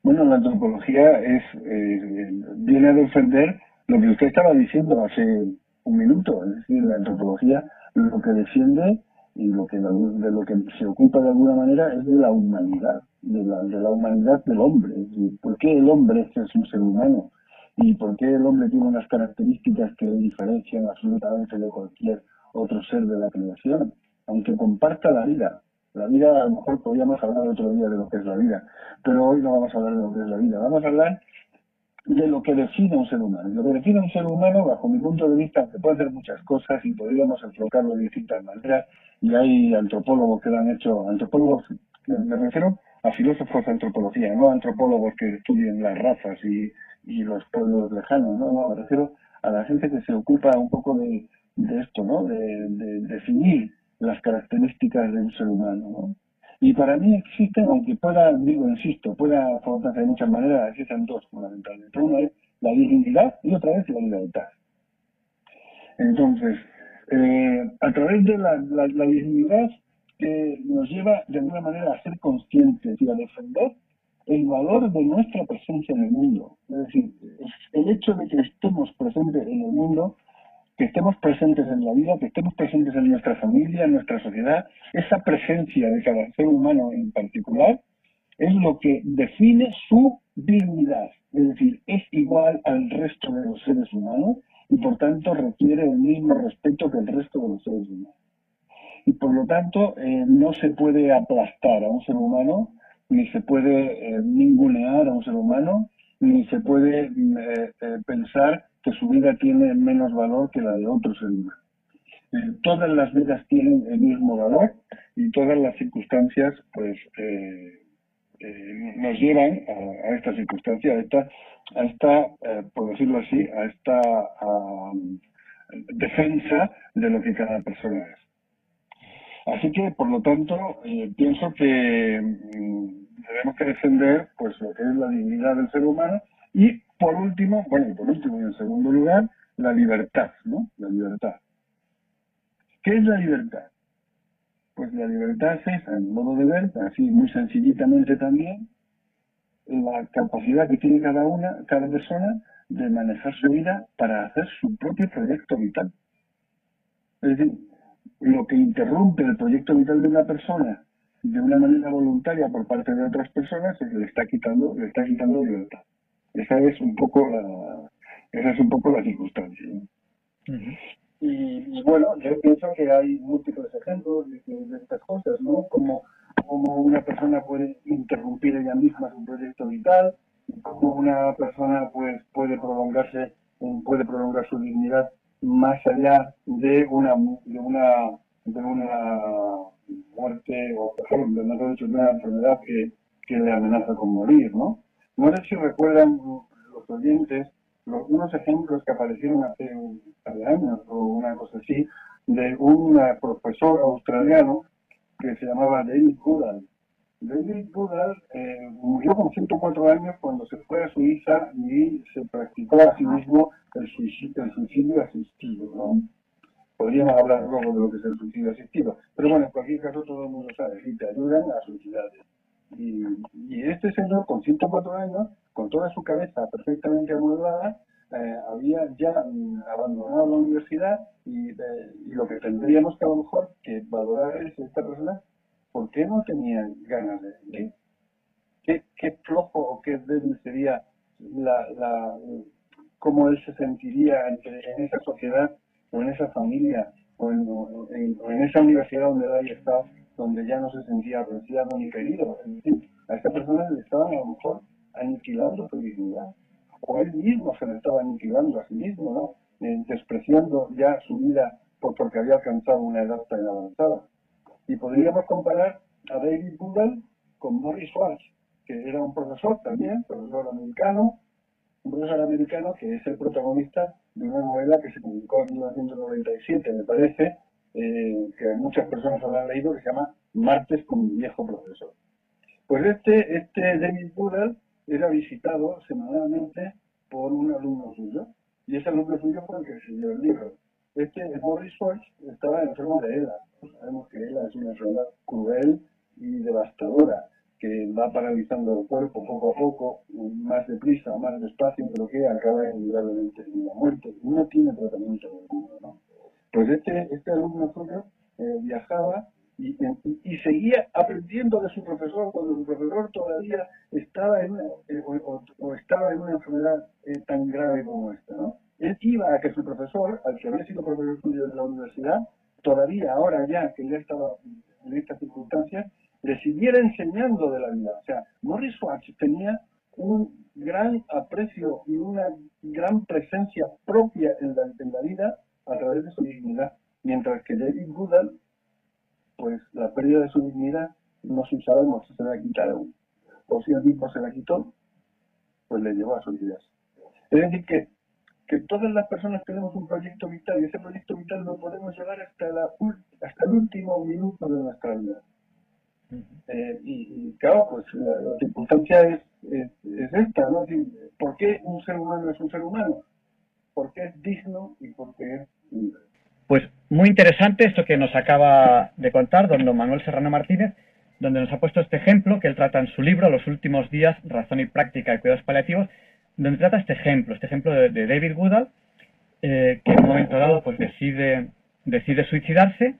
S5: Bueno, la antropología es eh, viene a defender lo que usted estaba diciendo hace un minuto, es decir, la antropología lo que defiende y lo que de lo que se ocupa de alguna manera es de la humanidad, de la, de la humanidad del hombre. ¿por qué el hombre es un ser humano? ¿Y por qué el hombre tiene unas características que le diferencian absolutamente de cualquier otro ser de la creación? Aunque comparta la vida. La vida, a lo mejor podríamos hablar otro día de lo que es la vida, pero hoy no vamos a hablar de lo que es la vida. Vamos a hablar de lo que define un ser humano. Lo que define un ser humano, bajo mi punto de vista, se puede hacer muchas cosas y podríamos enfocarlo de distintas maneras, y hay antropólogos que lo han hecho, antropólogos, me refiero a filósofos de antropología, no antropólogos que estudien las razas y, y los pueblos lejanos, ¿no? me refiero a la gente que se ocupa un poco de, de esto, ¿no? De, de, definir las características de un ser humano, ¿no? Y para mí existen, aunque pueda, digo, insisto, pueda formarse de muchas maneras, existen dos fundamentalmente. Una es la dignidad y otra es la libertad. Entonces, eh, a través de la, la, la dignidad que nos lleva de alguna manera a ser conscientes y a defender el valor de nuestra presencia en el mundo. Es decir, el hecho de que estemos presentes en el mundo que estemos presentes en la vida, que estemos presentes en nuestra familia, en nuestra sociedad, esa presencia de cada ser humano en particular es lo que define su dignidad, es decir, es igual al resto de los seres humanos y por tanto requiere el mismo respeto que el resto de los seres humanos. Y por lo tanto eh, no se puede aplastar a un ser humano, ni se puede eh, ningunear a un ser humano, ni se puede eh, pensar que su vida tiene menos valor que la de otro ser humano. Eh, todas las vidas tienen el mismo valor y todas las circunstancias pues eh, eh, nos llevan a, esta circunstancia, a esta, a esta por decirlo así, a esta defensa de lo que cada persona es. Así que, por lo tanto, pienso que mm, debemos que defender pues lo que es la dignidad del ser humano y por último, bueno, y por último y en segundo lugar, la libertad, ¿no? La libertad. ¿Qué es la libertad? Pues la libertad es, en modo de ver, así muy sencillitamente también, la capacidad que tiene cada una, cada persona, de manejar su vida para hacer su propio proyecto vital. Es decir, lo que interrumpe el proyecto vital de una persona de una manera voluntaria por parte de otras personas le está quitando, le está quitando libertad. Esa es un poco la, esa es un poco la circunstancia. y, bueno, yo pienso que hay múltiples ejemplos de, estas cosas, ¿no? Como, como una persona puede interrumpir ella misma su proyecto vital, como una persona pues puede prolongarse, puede prolongar su dignidad más allá de una de una de una muerte o dicho, de una enfermedad que, que le amenaza con morir, ¿no? No sé si recuerdan los oyentes unos ejemplos que aparecieron hace un par de años o una cosa así, de un profesor australiano que se llamaba David Goodall. David Goodall eh, murió con 104 años cuando se fue a Suiza y se practicó a sí mismo el suicidio, el suicidio asistido. ¿no? Podríamos hablar luego de lo que es el suicidio asistido, pero bueno, en cualquier caso todo el mundo sabe, si te ayudan a suicidarte. Y, este señor, con 104 años, con toda su cabeza perfectamente amueblada, eh, había ya mm, abandonado la universidad y, eh, y, lo que tendríamos que a lo mejor que valorar es esta persona, ¿por qué no tenía ganas de vivir? ¿Qué, qué flojo o qué débil sería la, la, cómo él se sentiría en, en esa sociedad o en esa familia o en, en, en esa universidad donde haya estado donde ya no se sentía apreciado ni querido. Es decir, a esta persona le estaban a lo mejor aniquilando su dignidad. O él mismo se le estaba aniquilando a sí mismo, ¿no? Eh, despreciando ya su vida porque había alcanzado una edad tan avanzada. Y podríamos comparar a David Goodall con Morris Walsh, que era un profesor también, profesor americano, un profesor americano que es el protagonista de una novela que se publicó en 1997, me parece, eh, que muchas personas habrán leído, que se llama Martes con mi viejo profesor. Pues este, este David Goodall era visitado semanalmente por un alumno suyo, y ese alumno suyo fue el que escribió el libro. Este Morris Schwartz estaba enfermo de ELA. Sabemos que ELA es una enfermedad cruel y devastadora que va paralizando el cuerpo poco a poco, más deprisa o más despacio, pero que acaba inevitablemente en la muerte. No tiene tratamiento ninguno. ¿no? Pues este, este alumno suyo eh, viajaba y, y, seguía aprendiendo de su profesor cuando su profesor todavía estaba en una, eh, o, estaba en una enfermedad eh, tan grave como esta. ¿no? Él iba a que su profesor, al que había sido profesor suyo de la universidad, todavía ahora ya que ya estaba en estas circunstancias, le siguiera enseñando de la vida. O sea, Morris Schwartz tenía un gran aprecio y una gran presencia propia en la, en vida a través de su dignidad, mientras que David Goodall, pues la pérdida de su dignidad no se sabemos si se la quitaron o si el mismo se la quitó, pues le llevó a sus ideas. Es decir, que, que todas las personas tenemos un proyecto vital y ese proyecto vital lo podemos llevar hasta, la, hasta el último minuto de nuestra vida. Eh, y, claro, pues la, circunstancia es, es, esta, ¿no? ¿Por qué un ser humano es un ser humano? Porque es digno y porque es libre.
S4: Pues muy interesante esto que nos acaba de contar don Manuel Serrano Martínez, donde nos ha puesto este ejemplo que él trata en su libro, Los últimos días, razón y práctica de cuidados paliativos, donde trata este ejemplo, este ejemplo de, David Goodall, eh, que en un momento dado pues decide, decide suicidarse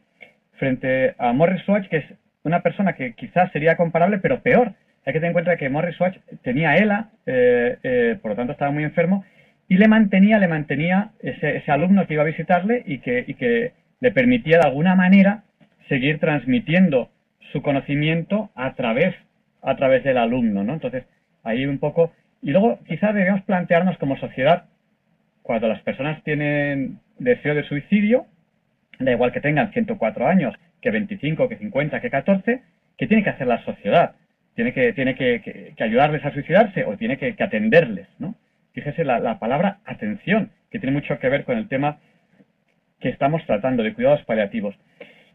S4: frente a Morris Schwartz, que es una persona que quizás sería comparable, pero peor. Hay que tener en cuenta que Morris Schwartz tenía ELA, eh, eh, por lo tanto estaba muy enfermo, y le mantenía, le mantenía ese, alumno que iba a visitarle y que, y que le permitía de alguna manera seguir transmitiendo su conocimiento a través, a través del alumno, ¿no? Entonces, ahí un poco... Y luego quizás debemos plantearnos como sociedad, cuando las personas tienen deseo de suicidio, da igual que tengan 104 años, que 25, que 50, que 14, ¿qué tiene que hacer la sociedad? ¿Tiene que, tiene que, ayudarles a suicidarse o tiene que, atenderles? ¿no? Fíjese la, palabra atención, que tiene mucho que ver con el tema que estamos tratando de cuidados paliativos.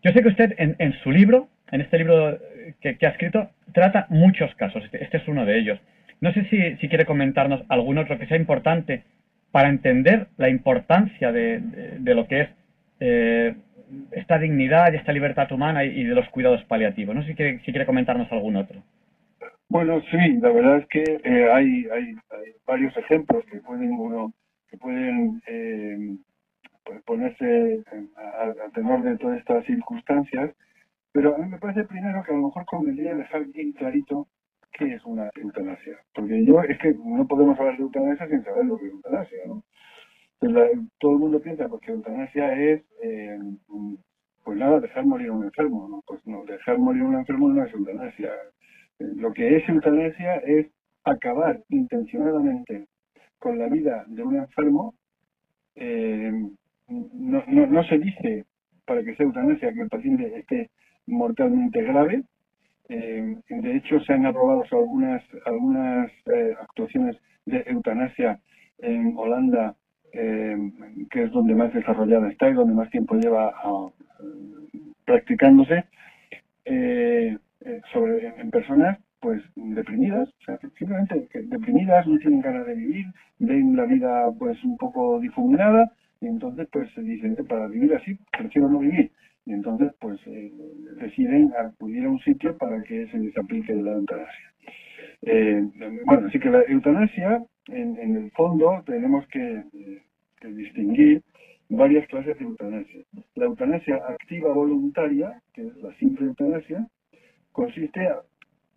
S4: Yo sé que usted en, su libro, en este libro que, ha escrito, trata muchos casos. Este, este, es uno de ellos. No sé si, quiere comentarnos algún otro que sea importante para entender la importancia de, lo que es eh, esta dignidad y esta libertad humana y, de los cuidados paliativos. No sé si quiere, comentarnos algún otro.
S5: Bueno, sí, la verdad es que eh, hay, varios ejemplos que pueden uno que pueden eh, pues ponerse al tenor de todas estas circunstancias, pero a mí me parece primero que a lo mejor convendría dejar bien clarito qué es una eutanasia, porque yo es que no podemos hablar de eutanasia sin saber lo que es eutanasia, ¿no? todo el mundo piensa porque que eutanasia es, eh, pues nada, dejar morir a un enfermo. ¿no? Pues no, dejar morir a un enfermo no es eutanasia. Eh, lo que es eutanasia es acabar intencionadamente con la vida de un enfermo. Eh, no, no, no, se dice para que sea eutanasia que el paciente esté mortalmente grave. De hecho, se han aprobado algunas, algunas actuaciones de eutanasia en Holanda eh, que es donde más desarrollada está y donde más tiempo lleva practicándose, eh, eh, sobre, en personas pues deprimidas, o sea, simplemente deprimidas, no tienen ganas de vivir, ven la vida pues un poco difuminada y entonces pues se dicen para vivir así prefiero no vivir entonces pues deciden acudir a un sitio para que se les aplique la eutanasia. bueno, así que la eutanasia en, el fondo tenemos que, distinguir varias clases de eutanasia. La eutanasia activa voluntaria, que es la simple eutanasia, consiste,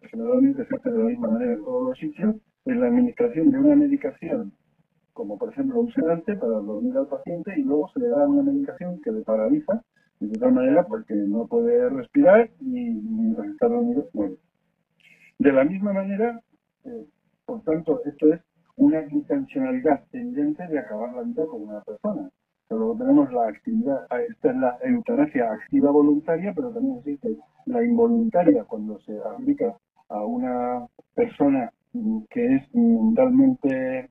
S5: generalmente se hace de la misma manera en todos los sitios, en la administración de una medicación, como por ejemplo un sedante para dormir al paciente y luego se le da una medicación que le paraliza de tal manera porque no puede respirar y mientras está dormido muere. De la misma manera, eh, por tanto, esto es una intencionalidad tendente de acabar la vida con una persona. Luego tenemos la actividad, ah, esta es la eutanasia activa voluntaria, pero también existe la involuntaria cuando se aplica a una persona que es mentalmente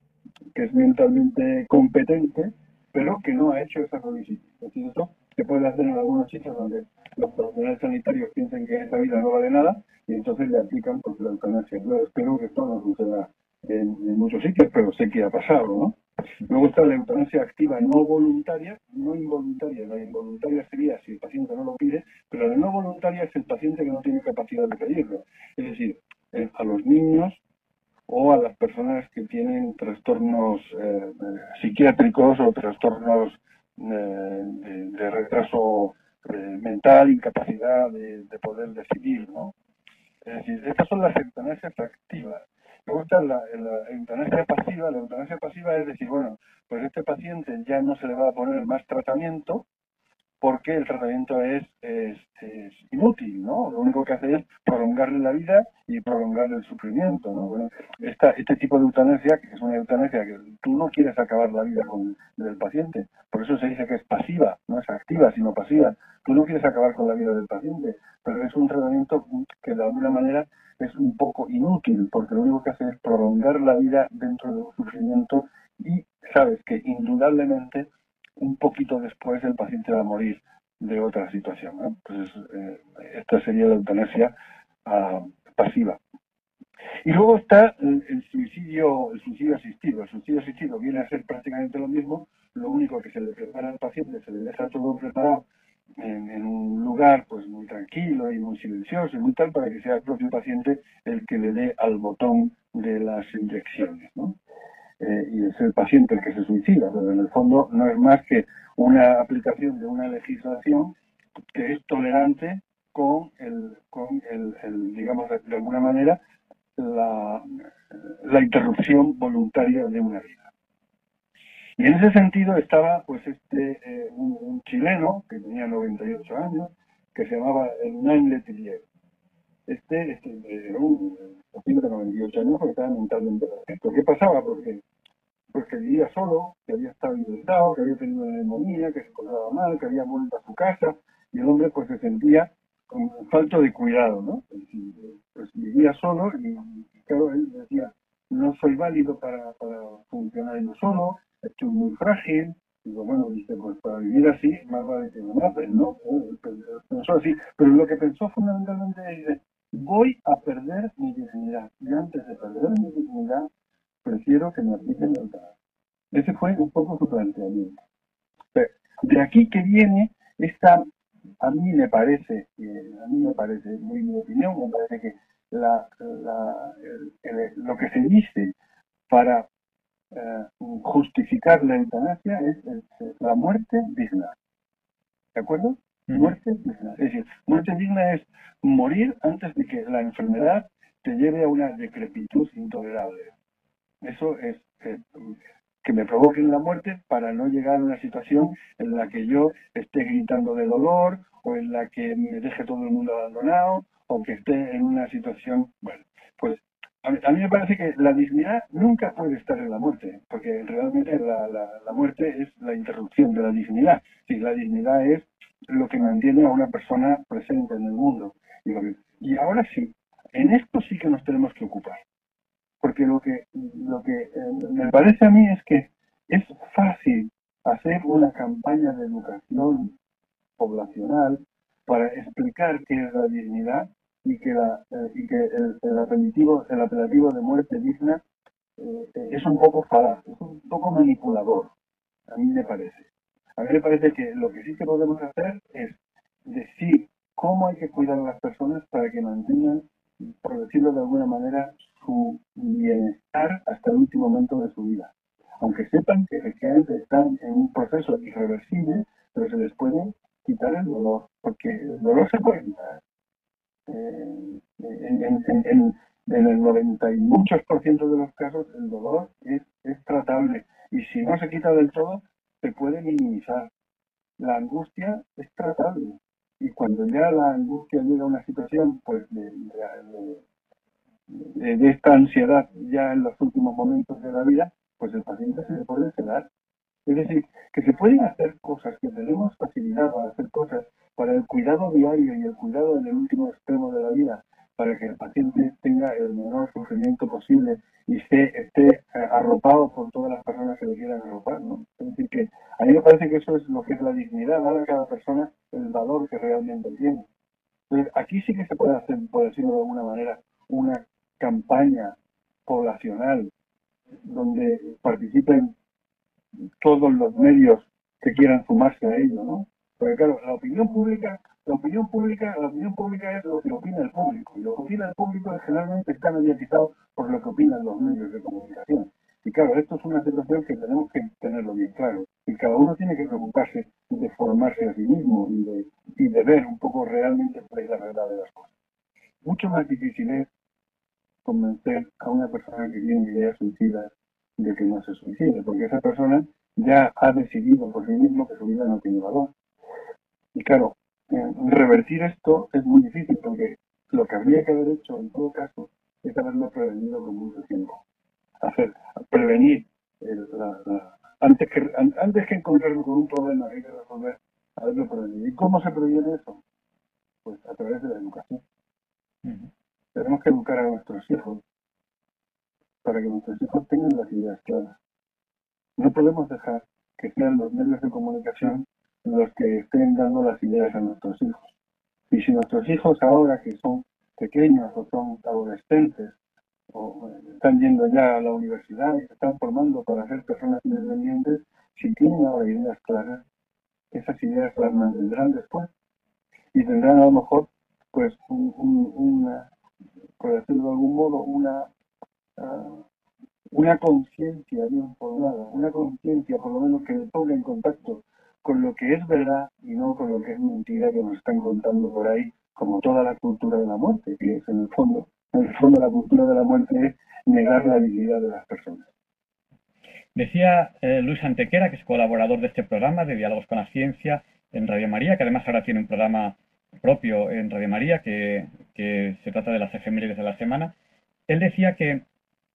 S5: que es mentalmente competente, pero que no ha hecho esa solicitud. Es eso se puede hacer en algunos sitios donde los profesionales sanitarios piensan que esa vida no vale nada y entonces le aplican por la eutanasia. Yo espero que esto no suceda en, muchos sitios, pero sé que ha pasado, ¿no? Luego está la eutanasia activa no voluntaria, no involuntaria. La involuntaria sería si el paciente no lo pide, pero la no voluntaria es el paciente que no tiene capacidad de pedirlo. Es decir, eh, a los niños o a las personas que tienen trastornos eh, psiquiátricos o trastornos eh, de, retraso mental, incapacidad de, de, poder decidir, ¿no? Es decir, estas son las eutanasias activas. Luego está la, eutanasia pasiva. La eutanasia pasiva es decir, bueno, pues este paciente ya no se le va a poner más tratamiento porque el tratamiento es, inútil, ¿no? Lo único que hace es prolongarle la vida y prolongarle el sufrimiento, este tipo de eutanasia, que es una eutanasia que tú no quieres acabar la vida del paciente, por eso se dice que es pasiva, no es activa, sino pasiva. Tú no quieres acabar con la vida del paciente, pero es un tratamiento que de alguna manera es un poco inútil, porque lo único que hace es prolongar la vida dentro del sufrimiento y sabes que indudablemente un poquito después el paciente va a morir de otra situación. Entonces, eh, esta sería la eutanasia ah, pasiva. Y luego está el, suicidio, el suicidio asistido. El suicidio asistido viene a ser prácticamente lo mismo, lo único que se le prepara al paciente, se le deja todo preparado en, un lugar pues muy tranquilo y muy silencioso y muy tal para que sea el propio paciente el que le dé al botón de las inyecciones. ¿no? Eh, y es el paciente el que se suicida, pero en el fondo no es más que una aplicación de una legislación que es tolerante con el, con el, digamos, de alguna manera, la, la interrupción voluntaria de una vida. Y en ese sentido estaba pues este eh, un, chileno que tenía 98 años, que se llamaba Hernán Letelier. Este, este era un de 98 años porque estaba mentalmente perfecto. ¿Qué pasaba? Porque, porque vivía solo, que había estado infectado, que había tenido una neumonía, que se encontraba mal, que había vuelto a su casa, y el hombre pues se sentía con falta de cuidado, ¿no? Pues, vivía solo y, claro, él decía, no soy válido para, para funcionar yo solo, estoy muy frágil, digo, bueno, dice, pues para vivir así, más vale que me maten, ¿no? Pensó así, pero lo que pensó fundamentalmente es, voy a perder mi dignidad, y antes de perder mi dignidad, prefiero que me apliquen la eutanasia. Ese fue un poco su planteamiento. de aquí que viene esta, a mí me parece, a mí me parece, muy mi opinión, me parece que la, la, lo que se dice para eh, justificar la eutanasia es, la muerte digna. ¿De acuerdo? Muerte digna. Es decir, muerte digna es morir antes de que la enfermedad te lleve a una decrepitud intolerable. Eso es que me provoquen la muerte para no llegar a una situación en la que yo esté gritando de dolor o en la que me deje todo el mundo abandonado o que esté en una situación, bueno, pues a mí, me parece que la dignidad nunca puede estar en la muerte, porque realmente la, la, muerte es la interrupción de la dignidad. Sí, la dignidad es lo que mantiene a una persona presente en el mundo. Y, ahora sí, en esto sí que nos tenemos que ocupar. Porque lo que, lo que eh, me parece a mí es que es fácil hacer una campaña de educación poblacional para explicar qué es la dignidad y que, la, eh, y que el, el, apelativo, el apelativo de muerte digna eh, es un poco falaz, es un poco manipulador, a mí me parece. A mí me parece que lo que sí que podemos hacer es decir cómo hay que cuidar a las personas para que mantengan, por decirlo de alguna manera, su bienestar hasta el último momento de su vida. Aunque sepan que efectivamente están en un proceso irreversible, pero se les puede quitar el dolor, porque el dolor se puede quitar, eh, en, el 90 y muchos por ciento de los casos el dolor es, tratable y si no se quita del todo se puede minimizar. La angustia es tratable y cuando ya la angustia llega a una situación pues de, esta ansiedad ya en los últimos momentos de la vida, pues el paciente se le puede sedar. Es decir, que se pueden hacer cosas, que tenemos facilidad para hacer cosas para el cuidado diario y el cuidado en el último extremo de la vida, para que el paciente tenga el menor sufrimiento posible y esté, esté eh, arropado por todas las personas que le quieran arropar. ¿no? Es decir, que a mí me parece que eso es lo que es la dignidad, dar a cada persona el valor que realmente tiene. Entonces, aquí sí que se puede hacer, por decirlo de alguna manera, una campaña poblacional donde participen todos los medios que quieran sumarse a ello, ¿no? Porque claro, la opinión pública, la opinión pública, la opinión pública es lo que opina el público, y lo que opina el público generalmente está mediatizado por lo que opinan los medios de comunicación. Y claro, esto es una situación que tenemos que tenerlo bien claro. Y cada uno tiene que preocuparse de formarse a sí mismo y de, y de ver un poco realmente cuál es la verdad de las cosas. Mucho más difícil es convencer a una persona que tiene ideas suicidas de que no se suicide, porque esa persona ya ha decidido por sí mismo que su vida no tiene valor. Y claro, revertir esto es muy difícil porque lo que habría que haber hecho en todo caso es haberlo prevenido con mucho tiempo. Hacer, prevenir antes que antes que con un problema que hay que resolver, haberlo prevenido. ¿Y cómo se previene eso? Pues a través de la educación. Tenemos que educar a nuestros hijos para que nuestros hijos tengan las ideas claras. No podemos dejar que sean los medios de comunicación los que estén dando las ideas a nuestros hijos. Y si nuestros hijos ahora que son pequeños o son adolescentes o están yendo ya a la universidad y se están formando para ser personas independientes, si tienen ahora ideas claras, esas ideas las mantendrán después y tendrán a lo mejor pues una, por decirlo de algún modo, una, uh, una conciencia bien formada, una conciencia por lo menos que ponga en contacto con lo que es verdad y no con lo que es mentira que nos están contando por ahí, como toda la cultura de la muerte, que es en el fondo, en el fondo la cultura de la muerte es negar la dignidad de las personas.
S4: Decía eh, Luis Antequera, que es colaborador de este programa de Diálogos con la Ciencia en Radio María, que además ahora tiene un programa propio en Radio María, que, se trata de las efemérides de la semana, él decía que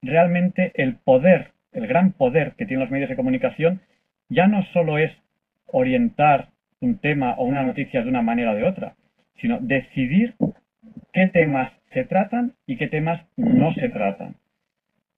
S4: realmente el poder, el gran poder que tienen los medios de comunicación, ya no solo es orientar un tema o una noticia de una manera o de otra, sino decidir qué temas se tratan y qué temas no se tratan.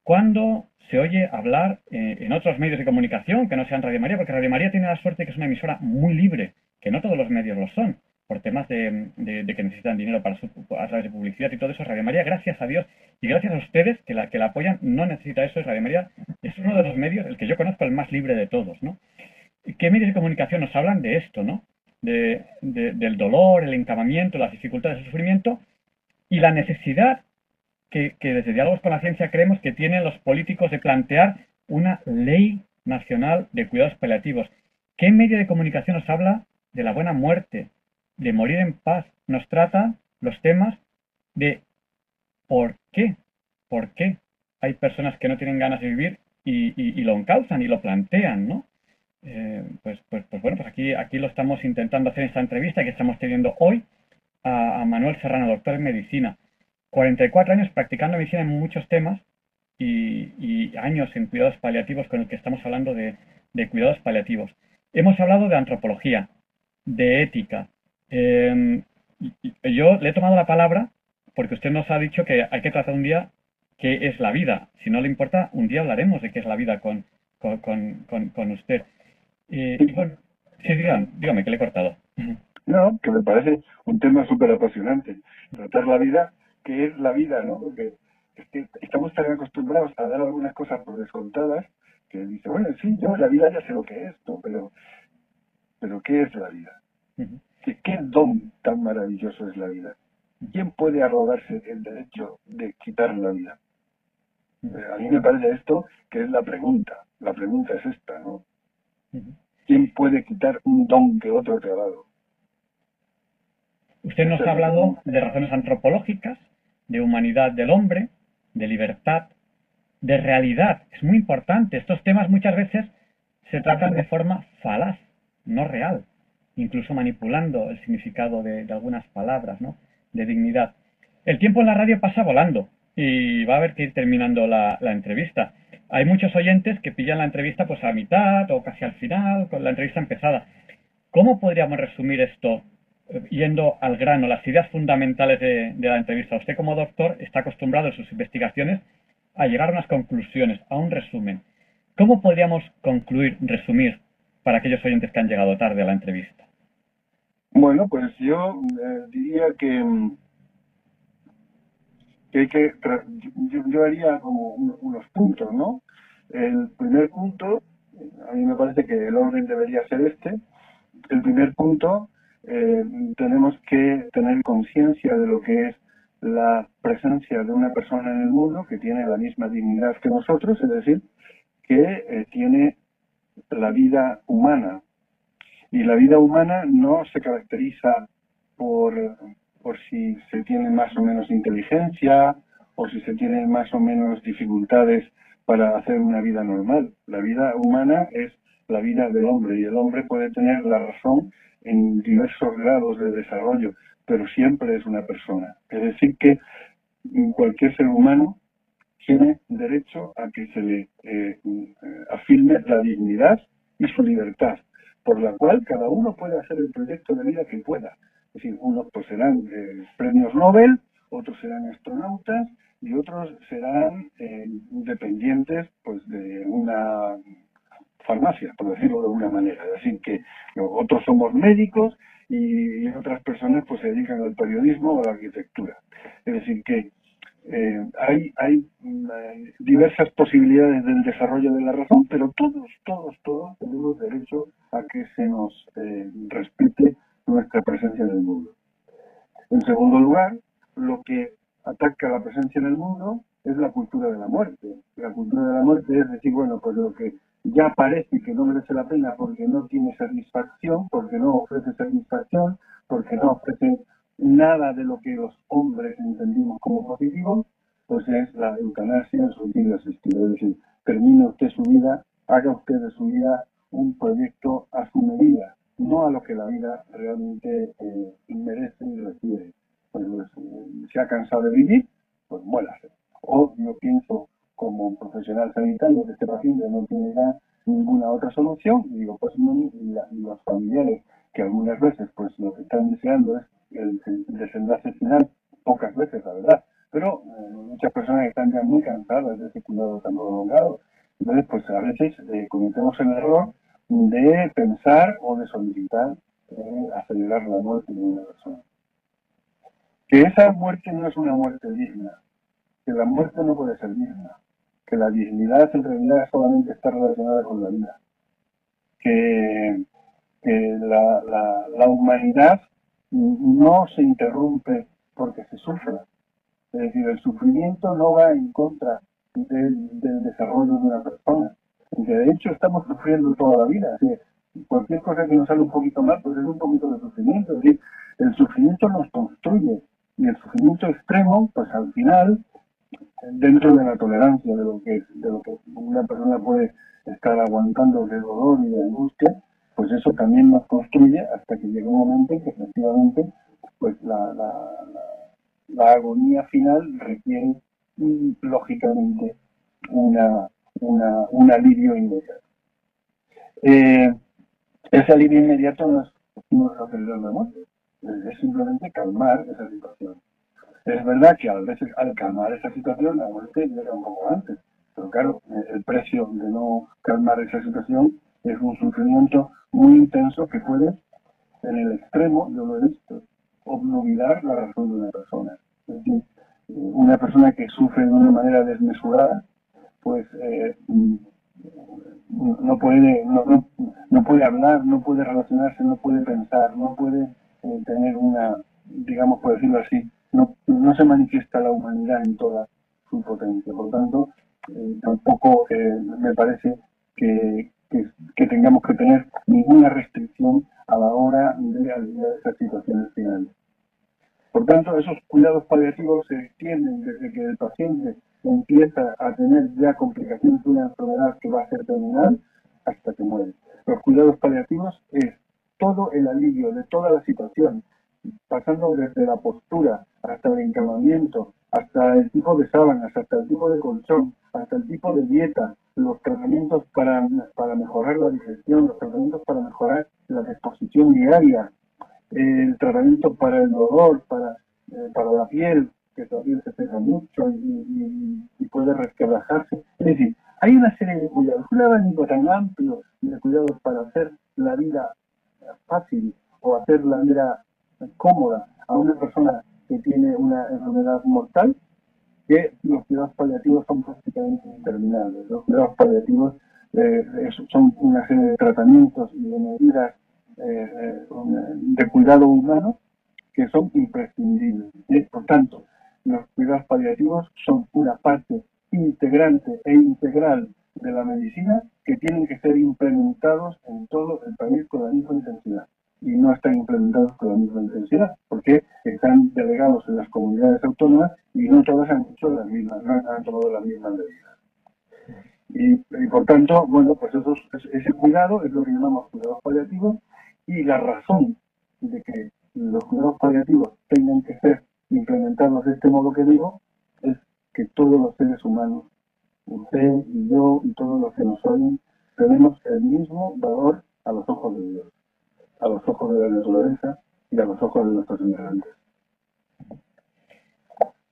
S4: Cuando se oye hablar eh, en otros medios de comunicación que no sean Radio María, porque Radio María tiene la suerte que es una emisora muy libre, que no todos los medios lo son por temas de, que necesitan dinero para su, a través de publicidad y todo eso, Radio María, gracias a Dios y gracias a ustedes que la, que la apoyan, no necesita eso, es Radio María, es uno de los medios, el que yo conozco, el más libre de todos, ¿no? ¿Qué medios de comunicación nos hablan de esto, ¿no? De, del dolor, el encamamiento, las dificultades, el sufrimiento y la necesidad que, desde Diálogos con la Ciencia creemos que tienen los políticos de plantear una ley nacional de cuidados paliativos. ¿Qué medio de comunicación nos habla de la buena muerte, de morir en paz, nos trata los temas de por qué, por qué hay personas que no tienen ganas de vivir y, lo encausan y lo plantean, ¿no? Eh, pues, pues, pues, bueno, pues aquí, aquí lo estamos intentando hacer en esta entrevista que estamos teniendo hoy a, Manuel Serrano, doctor en medicina. 44 años practicando medicina en muchos temas y, años en cuidados paliativos con el que estamos hablando de cuidados paliativos. Hemos hablado de antropología, de ética, eh, yo le he tomado la palabra porque usted nos ha dicho que hay que tratar un día qué es la vida. Si no le importa, un día hablaremos de qué es la vida con, con, usted. Y bueno, sí, dígame, que le he cortado.
S5: No, que me parece un tema súper apasionante. Tratar la vida, qué es la vida, ¿no? Porque estamos tan acostumbrados a dar algunas cosas por descontadas que dice, bueno, sí, yo la vida ya sé lo que es, ¿no? Pero, pero ¿qué es la vida? qué don tan maravilloso es la vida. ¿Quién puede arrogarse el derecho de quitar la vida? Eh, a mí me parece esto que es la pregunta. La pregunta es esta, ¿no? ¿Quién puede quitar un don que otro te ha dado?
S4: Usted nos ha hablado de razones antropológicas, de humanidad del hombre, de libertad, de realidad. Es muy importante. Estos temas muchas veces se tratan de forma falaz, no real incluso manipulando el significado de, algunas palabras, ¿no? De dignidad. El tiempo en la radio pasa volando y va a haber que ir terminando la, entrevista. Hay muchos oyentes que pillan la entrevista pues a mitad o casi al final, con la entrevista empezada. ¿Cómo podríamos resumir esto eh, yendo al grano, las ideas fundamentales de, la entrevista? Usted como doctor está acostumbrado en sus investigaciones a llegar a unas conclusiones, a un resumen. ¿Cómo podríamos concluir, resumir para aquellos oyentes que han llegado tarde a la entrevista?
S5: Bueno, pues yo eh, diría que, que hay que, yo, haría como unos puntos, ¿no? El primer punto, a mí me parece que el orden debería ser este. El primer punto, eh, tenemos que tener conciencia de lo que es la presencia de una persona en el mundo que tiene la misma dignidad que nosotros, es decir, que eh, tiene la vida humana. Y la vida humana no se caracteriza por, por si se tiene más o menos inteligencia o si se tienen más o menos dificultades para hacer una vida normal. La vida humana es la vida del hombre y el hombre puede tener la razón en diversos grados de desarrollo, pero siempre es una persona. Es decir, que cualquier ser humano tiene derecho a que se le eh, afirme la dignidad y su libertad, por la cual cada uno puede hacer el proyecto de vida que pueda. Es decir, unos pues serán eh, premios Nobel, otros serán astronautas y otros serán eh, dependientes pues de una farmacia, por decirlo de alguna manera. Es decir, que otros somos médicos y, otras personas pues se dedican al periodismo o a la arquitectura. Es decir, que eh, hay, hay diversas posibilidades del desarrollo de la razón, pero todos, todos, todos tenemos derecho a que se nos eh, respete nuestra presencia en el mundo. En segundo lugar, lo que ataca la presencia en el mundo es la cultura de la muerte. La cultura de la muerte es decir, bueno, pues lo que ya parece que no merece la pena porque no tiene satisfacción, porque no ofrece satisfacción, porque no ofrece nada de lo que los hombres entendimos como positivo, pues es la eutanasia en su vida asistida. Es decir, termine usted su vida, haga usted de su vida un proyecto a su medida, no a lo que la vida realmente eh, merece y requiere. Pues, se ha cansado de vivir, pues muérase. O yo pienso como profesional sanitario que este paciente no tiene ninguna otra solución, digo, pues los familiares que algunas veces pues lo que están deseando es el, desenlace final, pocas veces la verdad, pero eh, muchas personas están ya muy cansadas de ese cuidado tan prolongado. Entonces, pues a veces eh, cometemos el error de pensar o de solicitar acelerar la muerte de una persona. Que esa muerte no es una muerte digna, que la muerte no puede ser digna, que la dignidad en realidad solamente está relacionada con la vida, que, la, humanidad no se interrumpe porque se sufra. Es decir, el sufrimiento no va en contra del, desarrollo de una persona. Que de hecho estamos sufriendo toda la vida. cualquier cosa que nos sale un poquito mal, pues es un poquito de sufrimiento. Decir, el sufrimiento nos construye y el sufrimiento extremo, pues al final dentro de la tolerancia de lo que de lo que una persona puede estar aguantando de dolor y de angustia, pues eso también nos construye hasta que llega un momento en que efectivamente pues la, la, agonía final requiere lógicamente una, un alivio inmediato. Eh, ese alivio inmediato no es, no es lo que le da muerte, es simplemente calmar esa situación. Es verdad que a veces al calmar esa situación la muerte llega un poco antes, pero claro, el precio de no calmar esa situación es un sufrimiento muy intenso que puede, en el extremo, yo lo visto, obnubilar la razón de una persona. Es decir, una persona que sufre de una manera desmesurada, pues eh, no puede no, no, puede hablar, no puede relacionarse, no puede pensar, no puede eh, tener una, digamos, por decirlo así, no, no se manifiesta la humanidad en toda su potencia. Por tanto, eh, tampoco eh, me parece que, que, tengamos que tener ninguna restricción a la hora de aliviar esas situaciones finales. Por tanto, esos cuidados paliativos se extienden desde que el paciente empieza a tener ya complicaciones de una enfermedad que va a ser terminal hasta que muere. Los cuidados paliativos es todo el alivio de toda la situación, pasando desde la postura hasta el encamamiento, hasta el tipo de sábanas, hasta el tipo de colchón, hasta el tipo de dieta, los tratamientos para, para mejorar la digestión, los tratamientos para mejorar la disposición diaria, el tratamiento para el dolor, para, eh, para la piel, que todavía se pega mucho y, puede resquebrajarse. Es decir, hay una serie de cuidados, un abanico tan amplio de cuidados para hacer la vida fácil o hacer la vida cómoda a una persona que tiene una enfermedad mortal, que los cuidados paliativos son prácticamente interminables. Los cuidados paliativos eh, son una serie de tratamientos y de medidas eh, eh, de cuidado humano que son imprescindibles. Por tanto, los cuidados paliativos son una parte integrante e integral de la medicina que tienen que ser implementados en todo el país con la misma intensidad. Y no están implementados con la misma intensidad, porque están delegados en las comunidades autónomas y no todas han hecho las mismas, no han tomado las mismas medidas. Y, por tanto, bueno, pues eso, ese cuidado es lo que llamamos cuidados paliativos y la razón de que los cuidados paliativos tengan que ser implementados de este modo que digo es que todos los seres humanos, usted y yo y todos los que nos oyen, tenemos el mismo valor a los ojos de Dios, a los ojos de la naturaleza y a los ojos de nuestros inmigrantes.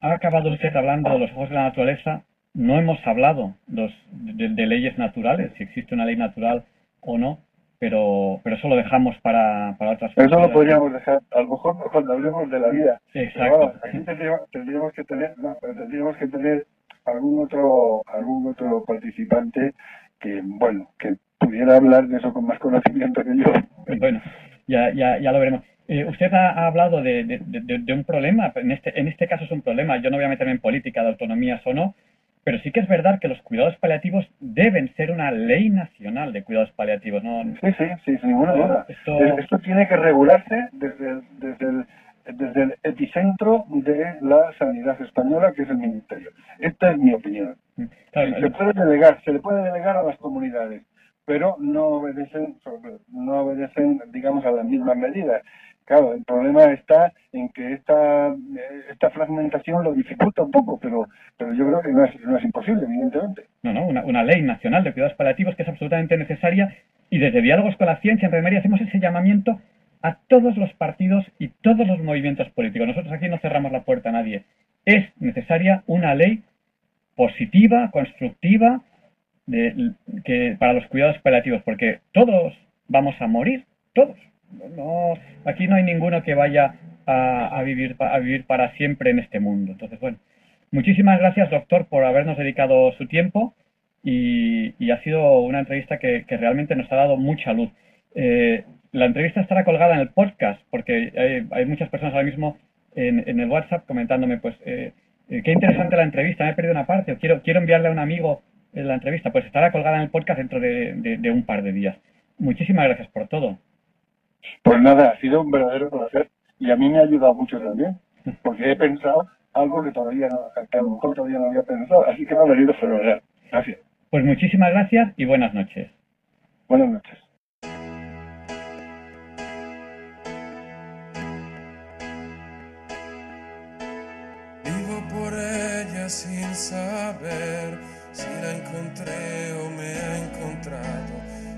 S4: Ha acabado usted hablando de los ojos de la naturaleza. No hemos hablado de leyes naturales, si existe una ley natural o no pero, pero eso lo dejamos para, para otras
S5: cosas. Eso lo podríamos dejar, a lo mejor cuando hablemos de la vida. Exacto. aquí tendríamos, que tener, tendríamos que tener algún otro, algún otro participante que, bueno, que pudiera hablar de eso con más conocimiento que yo.
S4: Bueno, ya, ya, ya lo veremos. Eh, usted ha, hablado de, de, de, de, un problema, en este, en este caso es un problema, yo no voy a meterme en política de autonomías o no, pero sí que es verdad que los cuidados paliativos deben ser una ley nacional de cuidados paliativos, ¿no?
S5: Sí, sí, sí, sin ninguna duda. Esto... tiene que regularse desde el, desde, el, desde el epicentro de la sanidad española, que es el Ministerio. Esta es mi opinión. Mm, se puede delegar, se le puede delegar a las comunidades, pero no obedecen, no obedecen, digamos, a las mismas medidas. Claro, el problema está en que esta, fragmentación lo dificulta un poco, pero, pero yo creo que no es, no es imposible, evidentemente.
S4: No, no, una, una, ley nacional de cuidados paliativos que es absolutamente necesaria y desde Diálogos con la Ciencia en Remedia hacemos ese llamamiento a todos los partidos y todos los movimientos políticos. Nosotros aquí no cerramos la puerta a nadie. Es necesaria una ley positiva, constructiva, para los cuidados paliativos, porque todos vamos a morir, todos. No, aquí no hay ninguno que vaya a, vivir, a vivir para siempre en este mundo. Entonces, bueno, muchísimas gracias, doctor, por habernos dedicado su tiempo y, ha sido una entrevista que, realmente nos ha dado mucha luz. Eh, la entrevista estará colgada en el podcast porque hay, muchas personas ahora mismo en, el WhatsApp comentándome, pues, eh, eh, qué interesante la entrevista, me he perdido una parte, o quiero, quiero enviarle a un amigo la entrevista, pues estará colgada en el podcast dentro de un par de días. Muchísimas gracias por todo.
S5: Pues nada, ha sido un verdadero placer y a mí me ha ayudado mucho también, porque he pensado algo que todavía no, que a lo mejor todavía no había pensado, así que me ha venido fenomenal. Gracias.
S4: Pues muchísimas gracias y buenas noches.
S5: Buenas noches.
S6: Vivo por ella sin saber si la encontré o me ha encontrado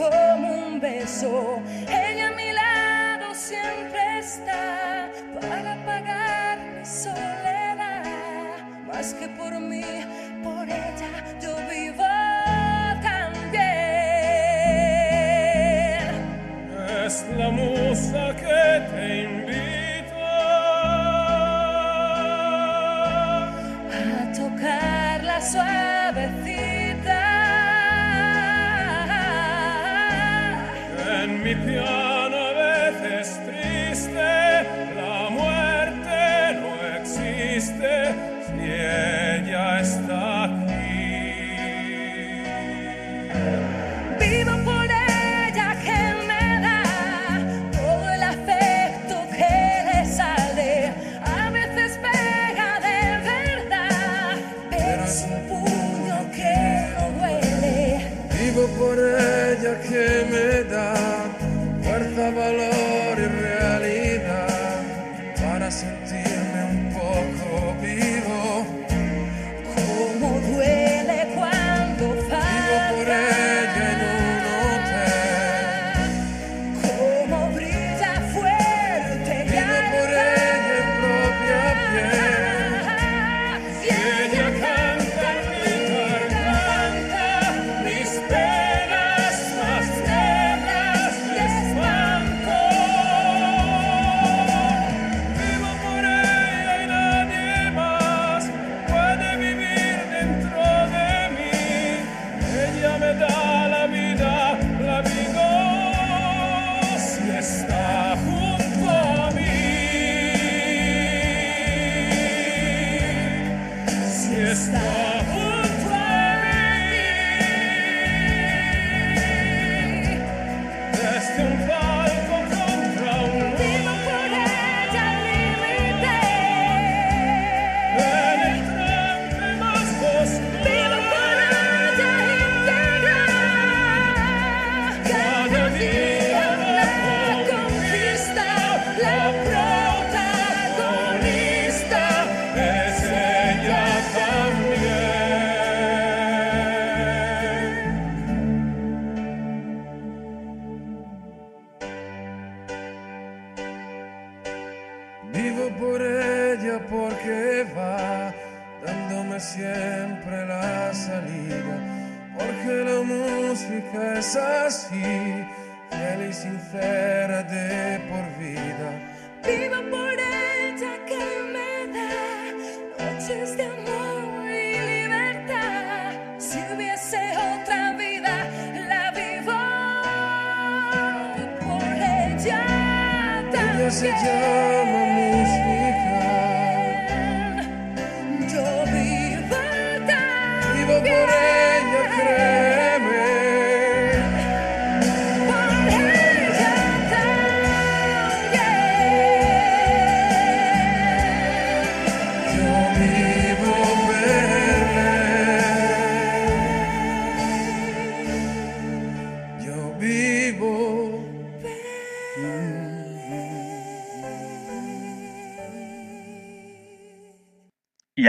S7: Como un beso. Ella a mi lado siempre está para pagar mi soledad. Más que por mí, por ella yo vivo también.
S6: Es la musa que te invita
S7: a tocar la suavecita.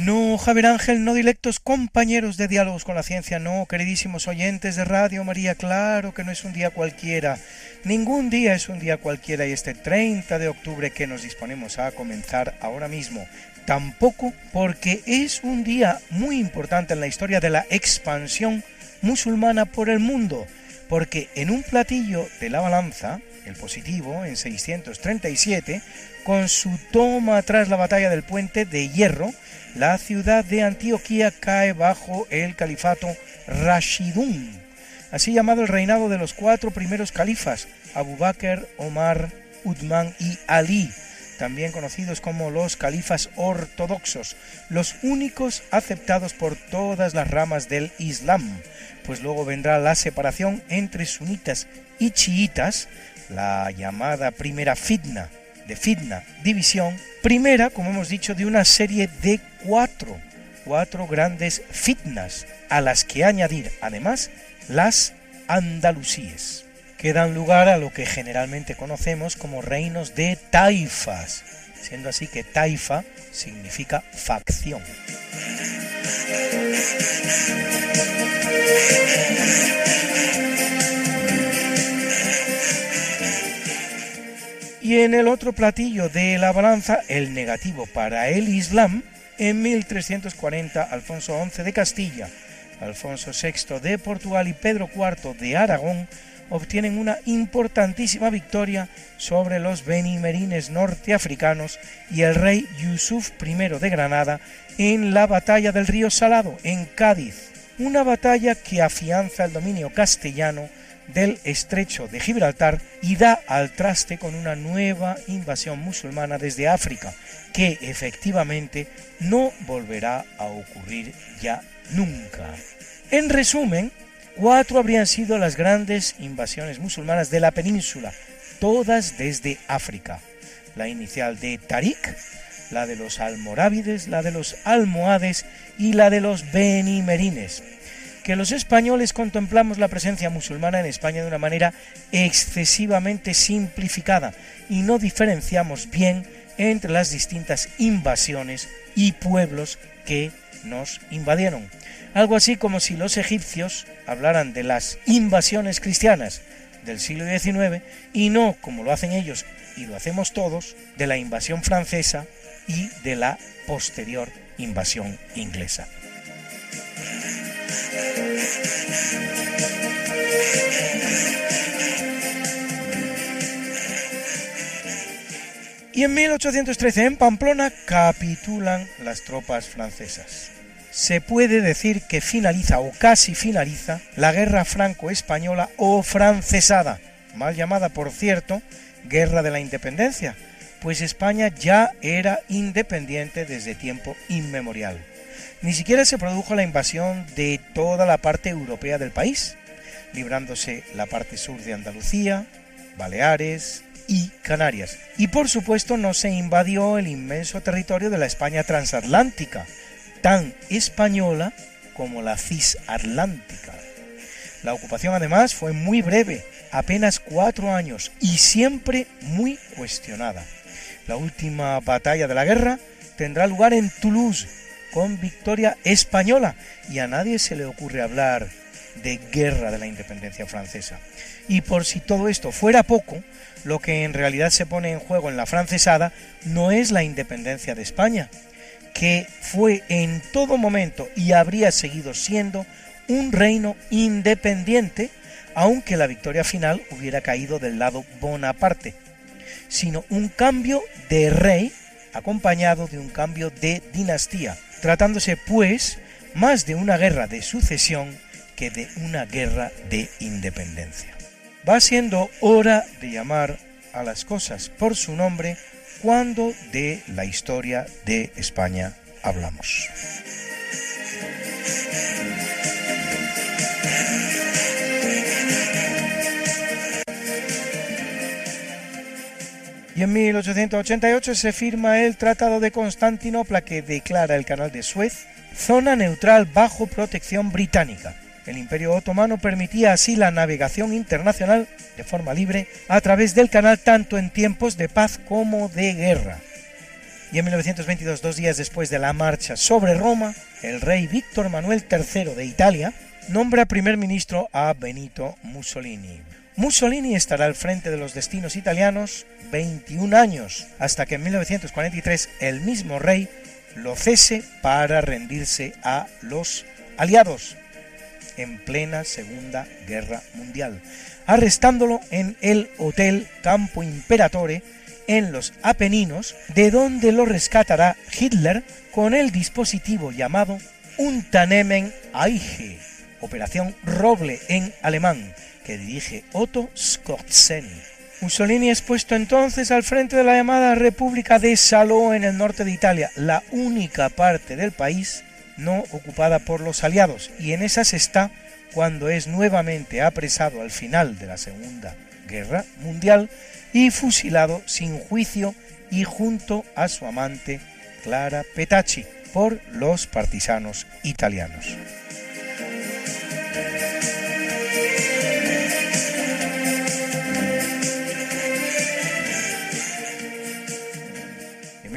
S8: No, Javier Ángel, no directos compañeros de diálogos con la ciencia, no, queridísimos oyentes de Radio María, claro que no es un día cualquiera. Ningún día es un día cualquiera y este 30 de octubre que nos disponemos a comenzar ahora mismo. Tampoco porque es un día muy importante en la historia de la expansión musulmana por el mundo, porque en un platillo de la balanza, el positivo, en 637, con su toma tras la batalla del puente de hierro, la ciudad de Antioquía cae bajo el califato Rashidun, así llamado el reinado de los cuatro primeros califas, Abu Bakr, Omar, Uthman y Ali, también conocidos como los califas ortodoxos, los únicos aceptados por todas las ramas del Islam, pues luego vendrá la separación entre sunitas y chiitas, la llamada primera fitna, de fitna, división, primera, como hemos dicho, de una serie de cuatro, cuatro grandes fitnas, a las que añadir además las andalusíes, que dan lugar a lo que generalmente conocemos como reinos de taifas, siendo así que taifa significa facción. Y en el otro platillo de la balanza, el negativo para el Islam, en 1340 Alfonso XI de Castilla, Alfonso VI de Portugal y Pedro IV de Aragón obtienen una importantísima victoria sobre los benimerines norteafricanos y el rey Yusuf I de Granada en la batalla del río Salado, en Cádiz, una batalla que afianza el dominio castellano del estrecho de Gibraltar y da al traste con una nueva invasión musulmana desde África, que efectivamente no volverá a ocurrir ya nunca. En resumen, cuatro habrían sido las grandes invasiones musulmanas de la península, todas desde África. La inicial de Tarik, la de los almorávides, la de los almohades y la de los benimerines que los españoles contemplamos la presencia musulmana en España de una manera excesivamente simplificada y no diferenciamos bien entre las distintas invasiones y pueblos que nos invadieron. Algo así como si los egipcios hablaran de las invasiones cristianas del siglo XIX y no, como lo hacen ellos y lo hacemos todos, de la invasión francesa y de la posterior invasión inglesa. Y en 1813 en Pamplona capitulan las tropas francesas. Se puede decir que finaliza o casi finaliza la guerra franco-española o francesada, mal llamada por cierto Guerra de la Independencia, pues España ya era independiente desde tiempo inmemorial. Ni siquiera se produjo la invasión de toda la parte europea del país, librándose la parte sur de Andalucía, Baleares y Canarias. Y por supuesto no se invadió el inmenso territorio de la España transatlántica, tan española como la cisatlántica. La ocupación además fue muy breve, apenas cuatro años, y siempre muy cuestionada. La última batalla de la guerra tendrá lugar en Toulouse, con victoria española, y a nadie se le ocurre hablar de guerra de la independencia francesa. Y por si todo esto fuera poco, lo que en realidad se pone en juego en la francesada no es la independencia de España, que fue en todo momento y habría seguido siendo un reino independiente, aunque la victoria final hubiera caído del lado Bonaparte, sino un cambio de rey acompañado de un cambio de dinastía, tratándose pues más de una guerra de sucesión que de una guerra de independencia. Va siendo hora de llamar a las cosas por su nombre cuando de la historia de España hablamos. Y en 1888 se firma el Tratado de Constantinopla que declara el Canal de Suez zona neutral bajo protección británica. El Imperio Otomano permitía así la navegación internacional de forma libre a través del canal tanto en tiempos de paz como de guerra. Y en 1922, dos días después de la marcha sobre Roma, el rey Víctor Manuel III de Italia nombra primer ministro a Benito Mussolini. Mussolini estará al frente de los destinos italianos 21 años, hasta que en 1943 el mismo rey lo cese para rendirse a los aliados en plena Segunda Guerra Mundial, arrestándolo en el Hotel Campo Imperatore en los Apeninos, de donde lo rescatará Hitler con el dispositivo llamado Unternehmen Eiche, Operación Roble en alemán, dirige Otto Skorzeny. Mussolini es puesto entonces al frente de la llamada República de Salò en el norte de Italia, la única parte del país no ocupada por los aliados, y en esas está cuando es nuevamente apresado al final de la Segunda Guerra Mundial y fusilado sin juicio y junto a su amante Clara Petacci por los partisanos italianos.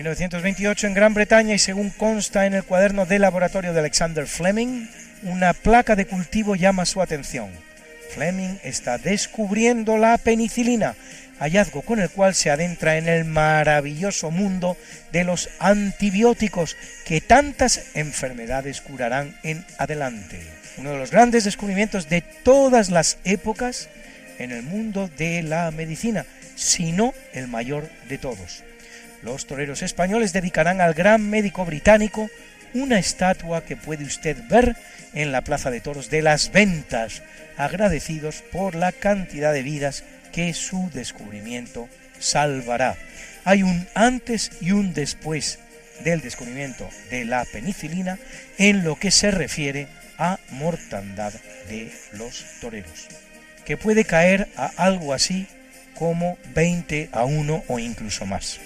S8: 1928 en Gran Bretaña y según consta en el cuaderno de laboratorio de Alexander Fleming, una placa de cultivo llama su atención. Fleming está descubriendo la penicilina, hallazgo con el cual se adentra en el maravilloso mundo de los antibióticos que tantas enfermedades curarán en adelante. Uno de los grandes descubrimientos de todas las épocas en el mundo de la medicina, si no el mayor de todos. Los toreros españoles dedicarán al gran médico británico una estatua que puede usted ver en la Plaza de Toros de las Ventas, agradecidos por la cantidad de vidas que su descubrimiento salvará. Hay un antes y un después del descubrimiento de la penicilina en lo que se refiere a mortandad de los toreros, que puede caer a algo así como 20 a 1 o incluso más.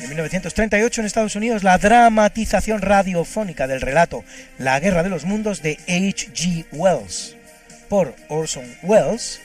S8: En 1938 en Estados Unidos la dramatización radiofónica del relato La Guerra de los Mundos de H.G. Wells por Orson Welles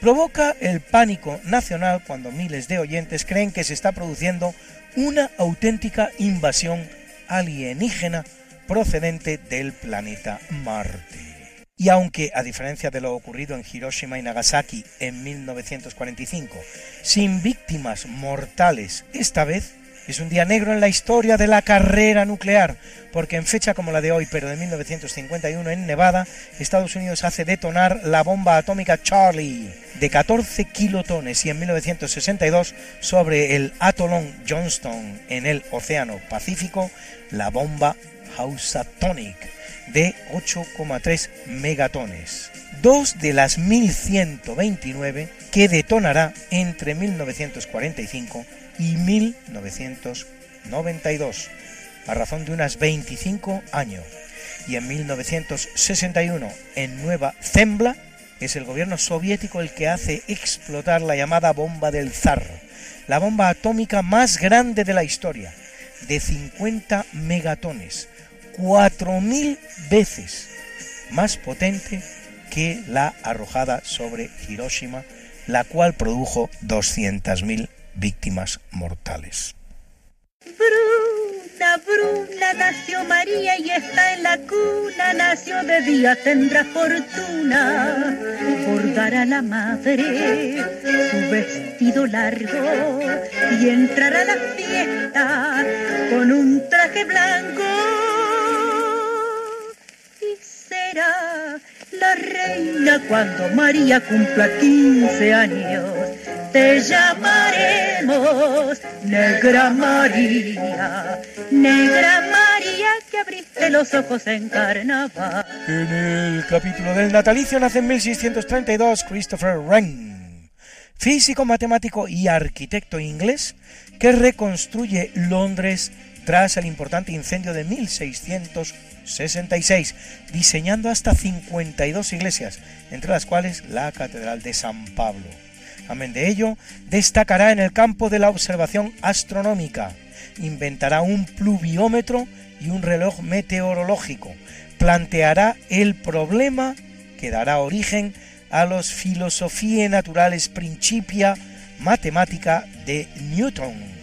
S8: provoca el pánico nacional cuando miles de oyentes creen que se está produciendo una auténtica invasión alienígena procedente del planeta Marte. Y aunque, a diferencia de lo ocurrido en Hiroshima y Nagasaki en 1945, sin víctimas mortales esta vez, es un día negro en la historia de la carrera nuclear, porque en fecha como la de hoy, pero de 1951 en Nevada, Estados Unidos hace detonar la bomba atómica Charlie de 14 kilotones y en 1962 sobre el atolón Johnston en el Océano Pacífico, la bomba Housatonic de 8,3 megatones, dos de las 1129 que detonará entre 1945 y 1992, a razón de unas 25 años. Y en 1961, en Nueva Zembla, es el gobierno soviético el que hace explotar la llamada bomba del zar, la bomba atómica más grande de la historia, de 50 megatones, 4.000 veces más potente que la arrojada sobre Hiroshima, la cual produjo 200.000 víctimas mortales.
S9: Bruna, Bruna, nació María y está en la cuna, nació de día, tendrá fortuna. Por dar a la madre su vestido largo y entrará a la fiesta con un traje blanco la reina cuando María cumpla 15 años. Te llamaremos Negra María, Negra María que abriste los ojos en carnaval.
S8: En el capítulo del natalicio nace en 1632 Christopher Wren, físico, matemático y arquitecto inglés que reconstruye Londres tras el importante incendio de 1666, diseñando hasta 52 iglesias, entre las cuales la Catedral de San Pablo. Amén de ello, destacará en el campo de la observación astronómica, inventará un pluviómetro y un reloj meteorológico, planteará el problema que dará origen a los Filosofías Naturales Principia Matemática de Newton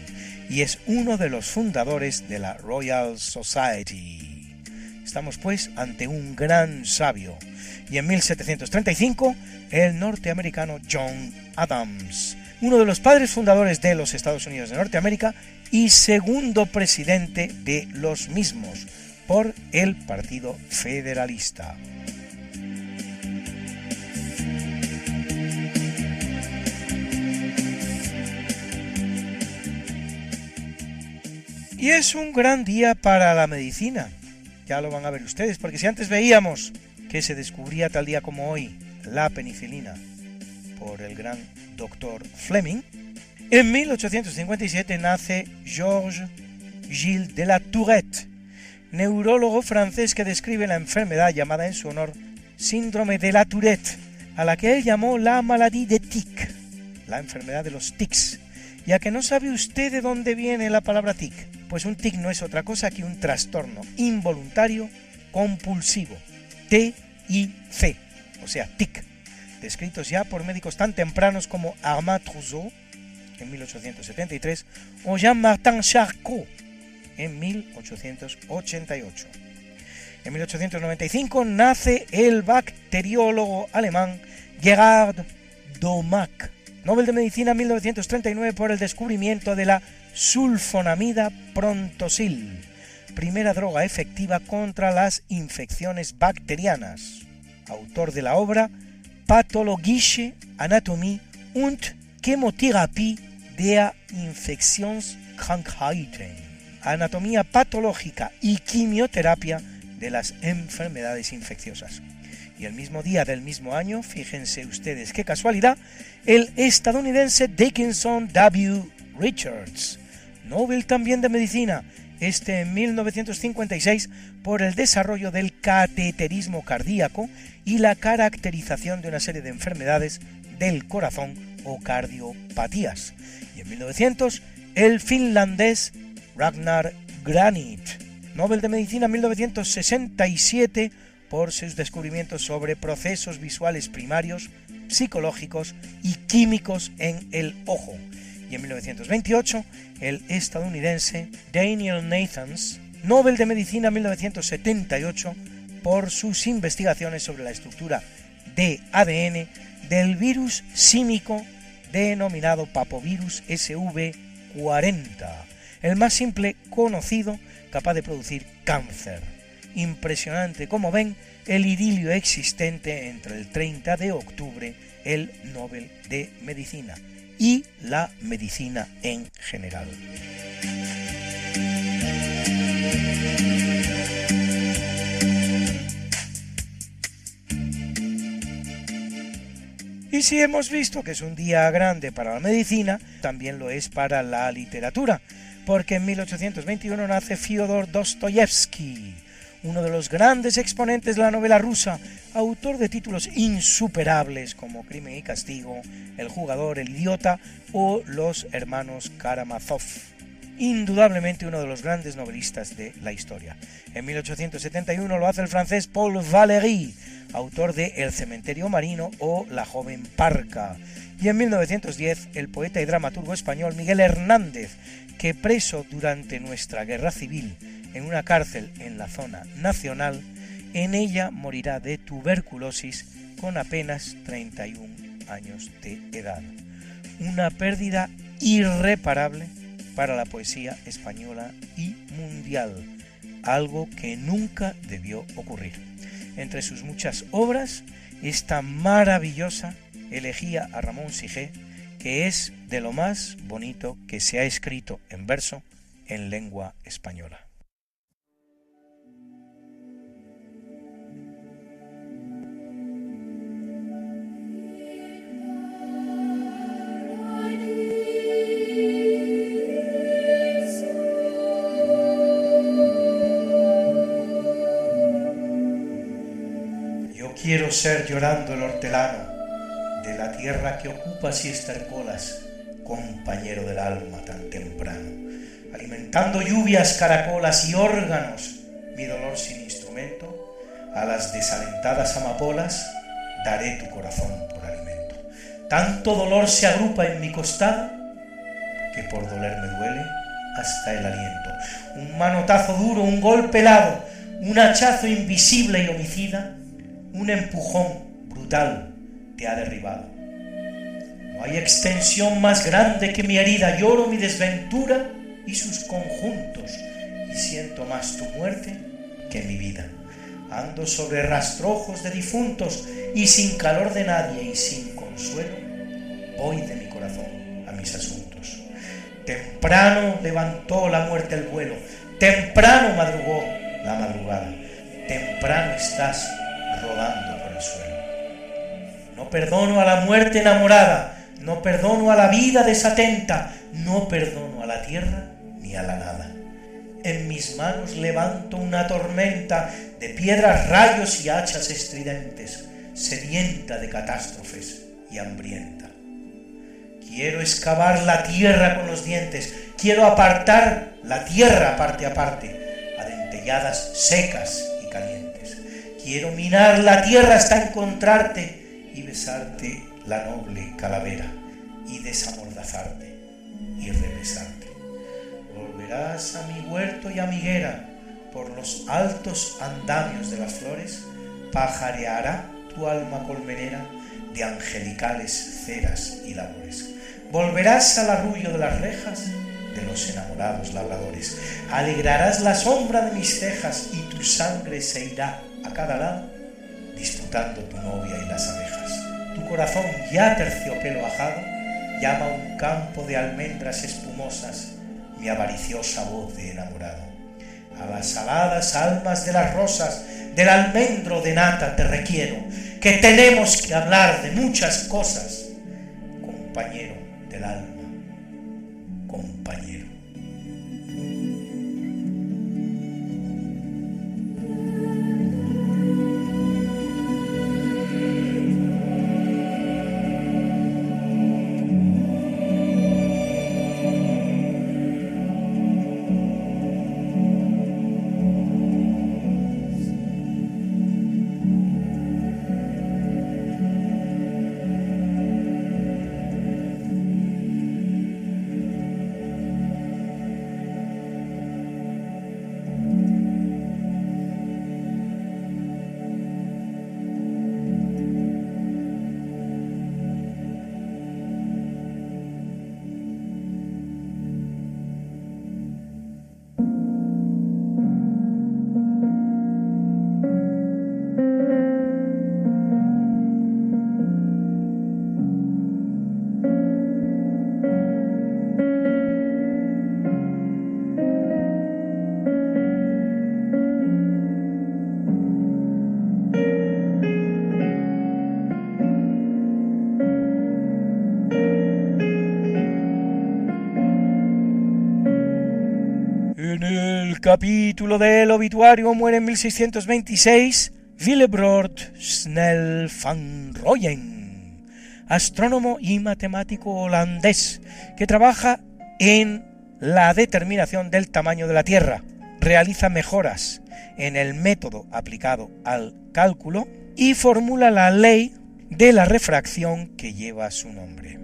S8: y es uno de los fundadores de la Royal Society. Estamos pues ante un gran sabio y en 1735 el norteamericano John Adams, uno de los padres fundadores de los Estados Unidos de Norteamérica y segundo presidente de los mismos por el Partido Federalista. Y es un gran día para la medicina. Ya lo van a ver ustedes, porque si antes veíamos que se descubría tal día como hoy la penicilina por el gran doctor Fleming, en 1857 nace Georges Gilles de la Tourette, neurólogo francés que describe la enfermedad llamada en su honor síndrome de la Tourette, a la que él llamó la maladie de tic, la enfermedad de los tics. Ya que no sabe usted de dónde viene la palabra tic, pues un tic no es otra cosa que un trastorno involuntario compulsivo, TIC, o sea, tic, descritos ya por médicos tan tempranos como Armand Trousseau en 1873 o Jean-Martin Charcot en 1888. En 1895 nace el bacteriólogo alemán Gerard Domac, Nobel de Medicina en 1939 por el descubrimiento de la sulfonamida prontosil, primera droga efectiva contra las infecciones bacterianas. Autor de la obra Pathologische Anatomie und Chemotherapie der Infektionskrankheiten. Anatomía patológica y quimioterapia de las enfermedades infecciosas. Y el mismo día del mismo año, fíjense ustedes qué casualidad, el estadounidense Dickinson W. Richards Nobel también de Medicina, este en 1956 por el desarrollo del cateterismo cardíaco y la caracterización de una serie de enfermedades del corazón o cardiopatías. Y en 1900 el finlandés Ragnar Granit, Nobel de Medicina 1967 por sus descubrimientos sobre procesos visuales primarios, psicológicos y químicos en el ojo. Y en 1928, el estadounidense Daniel Nathans, Nobel de Medicina 1978 por sus investigaciones sobre la estructura de ADN del virus símico denominado papovirus SV40, el más simple conocido capaz de producir cáncer. Impresionante, como ven, el idilio existente entre el 30 de octubre, el Nobel de Medicina, y la medicina en general. Y si hemos visto que es un día grande para la medicina, también lo es para la literatura, porque en 1821 nace Fyodor Dostoyevsky, uno de los grandes exponentes de la novela rusa, autor de títulos insuperables como Crimen y Castigo, El jugador, El idiota o Los hermanos Karamazov. Indudablemente uno de los grandes novelistas de la historia. En 1871 lo hace el francés Paul Valéry, autor de El cementerio marino o La joven parca. Y en 1910 el poeta y dramaturgo español Miguel Hernández, que preso durante nuestra guerra civil en una cárcel en la zona nacional, en ella morirá de tuberculosis con apenas 31 años de edad. Una pérdida irreparable para la poesía española y mundial, algo que nunca debió ocurrir. Entre sus muchas obras, esta maravillosa elegía a Ramón Sigé, que es de lo más bonito que se ha escrito en verso en lengua española. Quiero ser llorando el hortelano de la tierra que ocupas y estercolas, compañero del alma tan temprano, alimentando lluvias, caracolas y órganos, mi dolor sin instrumento, a las desalentadas amapolas daré tu corazón por alimento. Tanto dolor se agrupa en mi costado que por doler me duele hasta el aliento. Un manotazo duro, un golpe helado, un hachazo invisible y homicida un empujón brutal te ha derribado. No hay extensión más grande que mi herida. Lloro mi desventura y sus conjuntos y siento más tu muerte que mi vida. Ando sobre rastrojos de difuntos y sin calor de nadie y sin consuelo, voy de mi corazón a mis asuntos. Temprano levantó la muerte el vuelo, temprano madrugó la madrugada, temprano estás rodando por el suelo. No perdono a la muerte enamorada, no perdono a la vida desatenta, no perdono a la tierra ni a la nada. En mis manos levanto una tormenta de piedras, rayos y hachas estridentes, sedienta de catástrofes y hambrienta. Quiero excavar la tierra con los dientes, quiero apartar la tierra parte a parte, adentelladas secas Quiero minar la tierra hasta encontrarte y besarte la noble calavera y desamordazarte y revesarte. Volverás a mi huerto y a mi por los altos andamios de las flores, pajareará tu alma colmenera de angelicales ceras y labores. Volverás al arrullo de las rejas de los enamorados labradores. Alegrarás la sombra de mis cejas y tu sangre se irá a cada lado, disputando tu novia y las abejas. Corazón ya terciopelo ajado llama un campo de almendras espumosas mi avariciosa voz de enamorado. A las aladas almas de las rosas, del almendro de nata te requiero, que tenemos que hablar de muchas cosas, capítulo del obituario muere en 1626 Willebrord Snell van Rooyen, astrónomo y matemático holandés que trabaja en la determinación del tamaño de la Tierra, realiza mejoras en el método aplicado al cálculo y formula la ley de la refracción que lleva su nombre.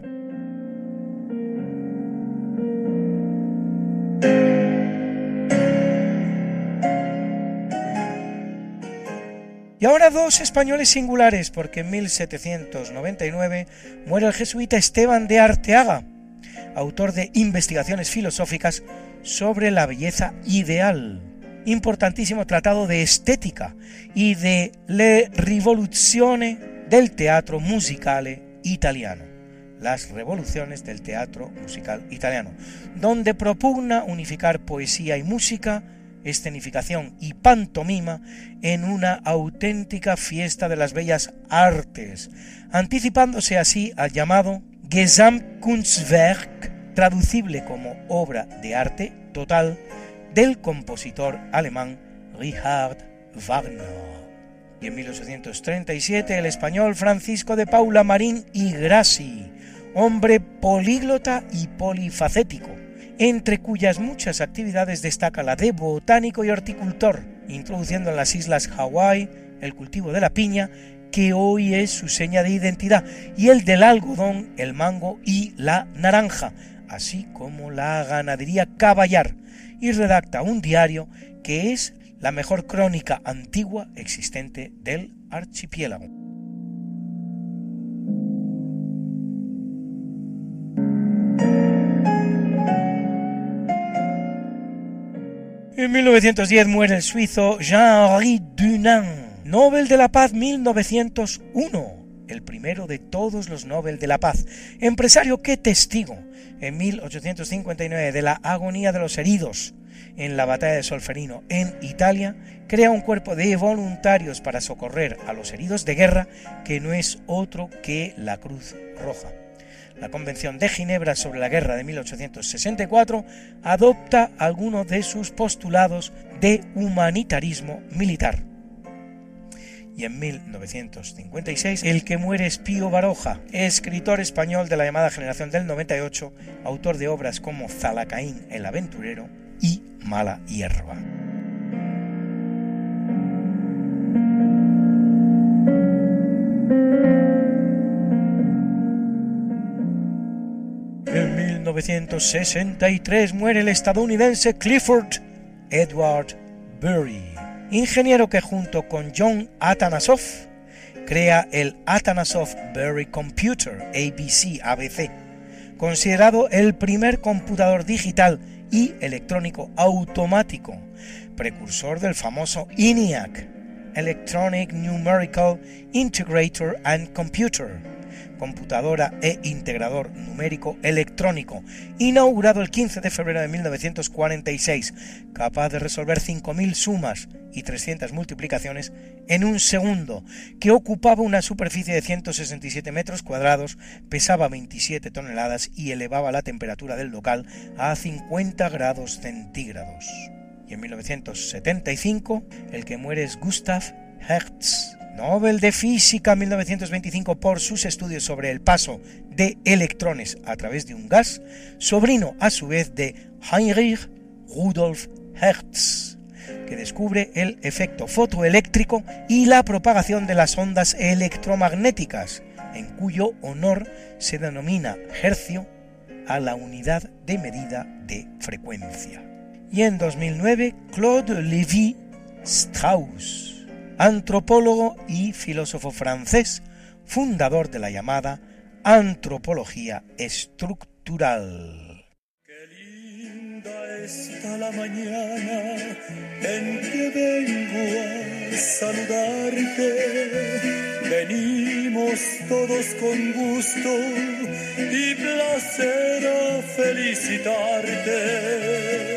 S8: Y ahora dos españoles singulares, porque en 1799 muere el jesuita Esteban de Arteaga, autor de investigaciones filosóficas sobre la belleza ideal, importantísimo tratado de estética y de le rivoluzione del teatro musicale italiano, las revoluciones del teatro musical italiano, donde propugna unificar poesía y música, escenificación y pantomima en una auténtica fiesta de las bellas artes, anticipándose así al llamado Gesamtkunstwerk, traducible como obra de arte total, del compositor alemán Richard Wagner. Y en 1837 el español Francisco de Paula Marín y Grassi, hombre políglota y polifacético, entre cuyas muchas actividades destaca la de botánico y horticultor, introduciendo en las islas Hawái el cultivo de la piña, que hoy es su seña de identidad, y el del algodón, el mango y la naranja, así como la ganadería caballar, y redacta un diario que es la mejor crónica antigua existente del archipiélago. En 1910 muere el suizo Jean-Henri Dunant, Nobel de la Paz 1901, el primero de todos los Nobel de la Paz, empresario que testigo en 1859 de la agonía de los heridos en la batalla de Solferino en Italia, crea un cuerpo de voluntarios para socorrer a los heridos de guerra que no es otro que la Cruz Roja la Convención de Ginebra sobre la Guerra de 1864 adopta algunos de sus postulados de humanitarismo militar. Y en 1956, el que muere es Pío Baroja, escritor español de la llamada generación del 98, autor de obras como Zalacaín el aventurero y Mala hierba. En 1963 muere el estadounidense Clifford Edward Bury, ingeniero que junto con John Atanasov crea el Atanasov Bury Computer ABC ABC, considerado el primer computador digital y electrónico automático, precursor del famoso ENIAC, Electronic Numerical Integrator and Computer, computadora e integrador numérico electrónico, inaugurado el 15 de febrero de 1946, capaz de resolver 5.000 sumas y 300 multiplicaciones en un segundo, que ocupaba una superficie de 167 metros cuadrados, pesaba 27 toneladas y elevaba la temperatura del local a 50 grados centígrados. Y en 1975, el que muere es Gustav Hertz, Nobel de Física 1925 por sus estudios sobre el paso de electrones a través de un gas, sobrino a su vez de Heinrich Rudolf Hertz, que descubre el efecto fotoeléctrico y la propagación de las ondas electromagnéticas, en cuyo honor se denomina hercio a la unidad de medida de frecuencia. Y en 2009, Claude Lévi Strauss antropólogo y filósofo francés, fundador de la llamada antropología estructural.
S10: Qué linda está la mañana en que vengo a saludarte. Venimos todos con gusto y placer a felicitarte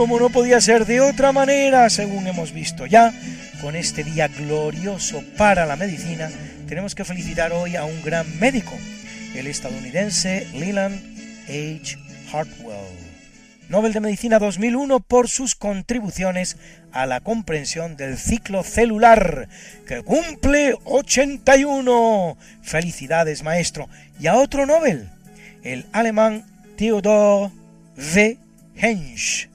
S8: como no podía ser de otra manera, según hemos visto ya, con este día glorioso para la medicina, tenemos que felicitar hoy a un gran médico, el estadounidense Leland H. Hartwell. Nobel de Medicina 2001 por sus contribuciones a la comprensión del ciclo celular, que cumple 81. Felicidades, maestro. Y a otro Nobel, el alemán Theodor W. Hensch,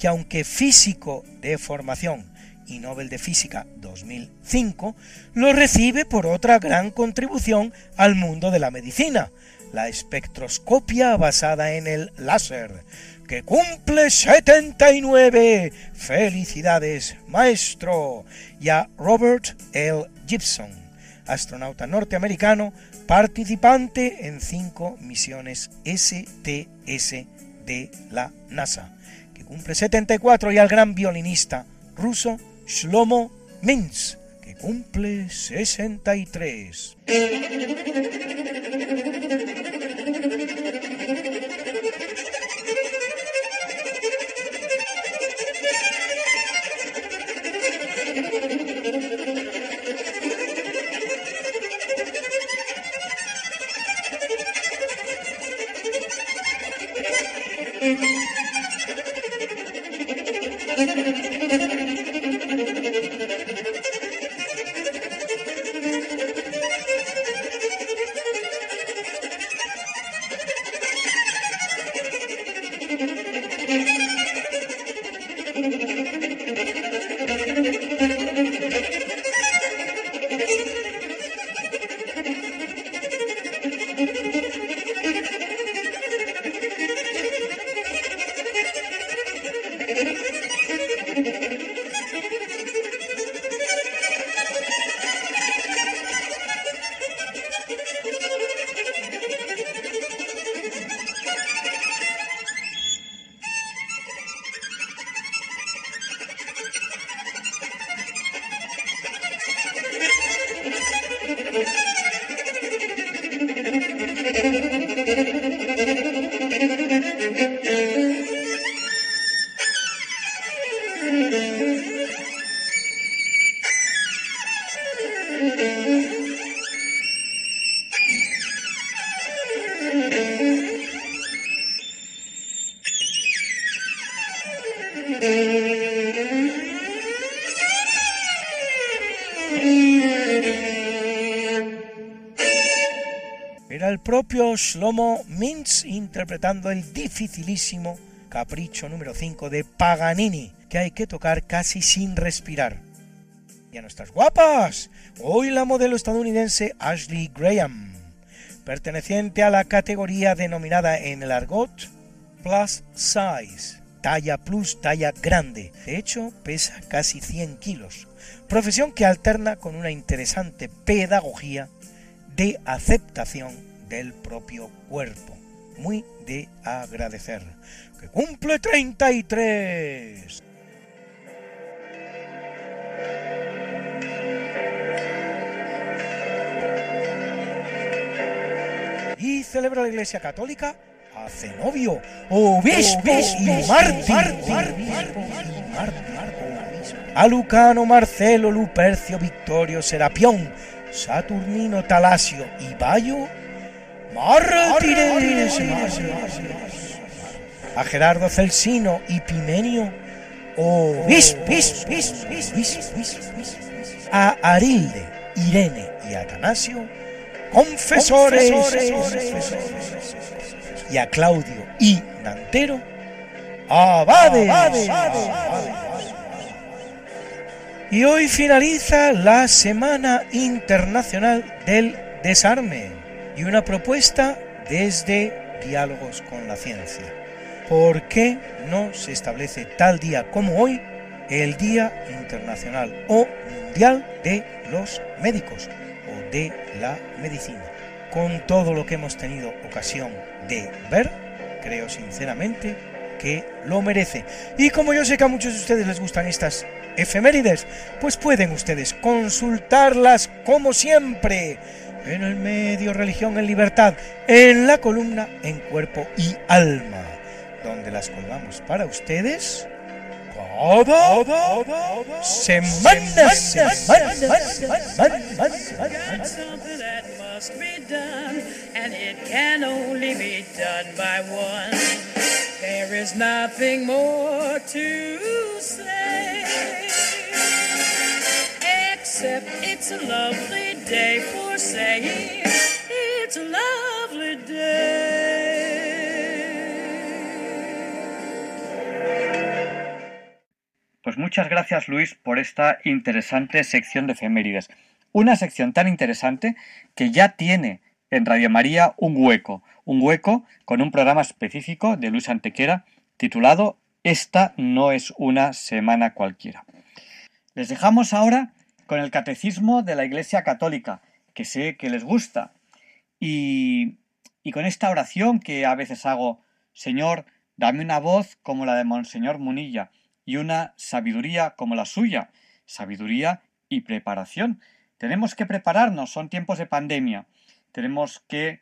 S8: que aunque físico de formación y Nobel de Física 2005, lo recibe por otra gran contribución al mundo de la medicina, la espectroscopia basada en el láser, que cumple 79. Felicidades, maestro. Y a Robert L. Gibson, astronauta norteamericano, participante en cinco misiones STS de la NASA, cumple 74, y al gran violinista ruso Shlomo Mintz, que cumple 63. Shlomo Mintz interpretando el dificilísimo Capricho número 5 de Paganini, que hay que tocar casi sin respirar. Y a nuestras guapas, hoy la modelo estadounidense Ashley Graham, perteneciente a la categoría denominada en el argot Plus Size, talla plus talla grande. De hecho, pesa casi 100 kilos, profesión que alterna con una interesante pedagogía de aceptación del propio cuerpo. Muy de agradecer. Que cumple 33. Y celebra la Iglesia Católica a Zenobio, obispo y mártir, a Lucano, Marcelo, Lupercio, Victorio, Serapión, Saturnino, Talasio y Bayo, a Gerardo Celsino y Pimenio, obispos, a Arilde, Irene y Atanasio, confesores, y a Claudio y Nantero, abades. Y hoy finaliza la Semana Internacional del Desarme y una propuesta desde Diálogos con la Ciencia. ¿Por qué no se establece tal día como hoy el Día Internacional o Mundial de los Médicos o de la medicina. Con todo lo que hemos tenido ocasión de ver, creo sinceramente que lo merece. Y como yo sé que a muchos de ustedes les gustan estas efemérides, pues pueden ustedes consultarlas como siempre en el medio Religión en Libertad, en la columna En Cuerpo y Alma, donde las colgamos para ustedes. Cada semana.
S11: There is nothing more to say, except.
S1: Pues muchas gracias Luis por esta interesante sección de efemérides. Una sección tan interesante que ya tiene en Radio María un hueco, un hueco con un programa específico de Luis Antequera titulado Esta no es una semana cualquiera. Les dejamos ahora con el Catecismo de la Iglesia Católica, que sé que les gusta, y, y con esta oración que a veces hago, Señor, dame una voz como la de Monseñor Munilla y una sabiduría como la suya, sabiduría y preparación. Tenemos que prepararnos, son tiempos de pandemia, tenemos que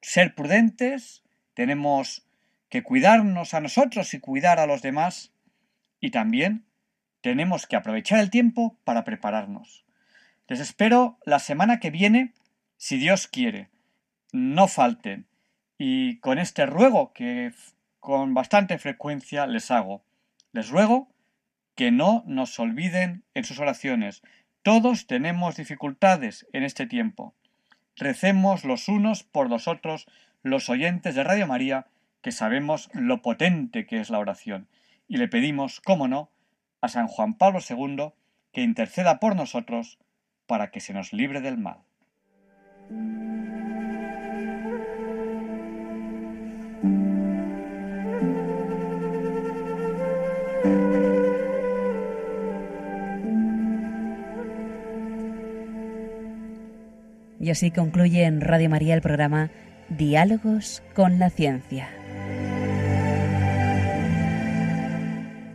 S1: ser prudentes, tenemos que cuidarnos a nosotros y cuidar a los demás y también tenemos que aprovechar el tiempo para prepararnos. Les espero la semana que viene, si Dios quiere. No falten. Y con este ruego que con bastante frecuencia les hago, les ruego que no nos olviden en sus oraciones. Todos tenemos dificultades en este tiempo. Recemos los unos por los otros, los oyentes de Radio María, que sabemos lo potente que es la oración, y le pedimos, cómo no, a San Juan Pablo II que interceda por nosotros para que se nos libre del mal.
S12: Y así concluye en Radio María el programa Diálogos con la Ciencia.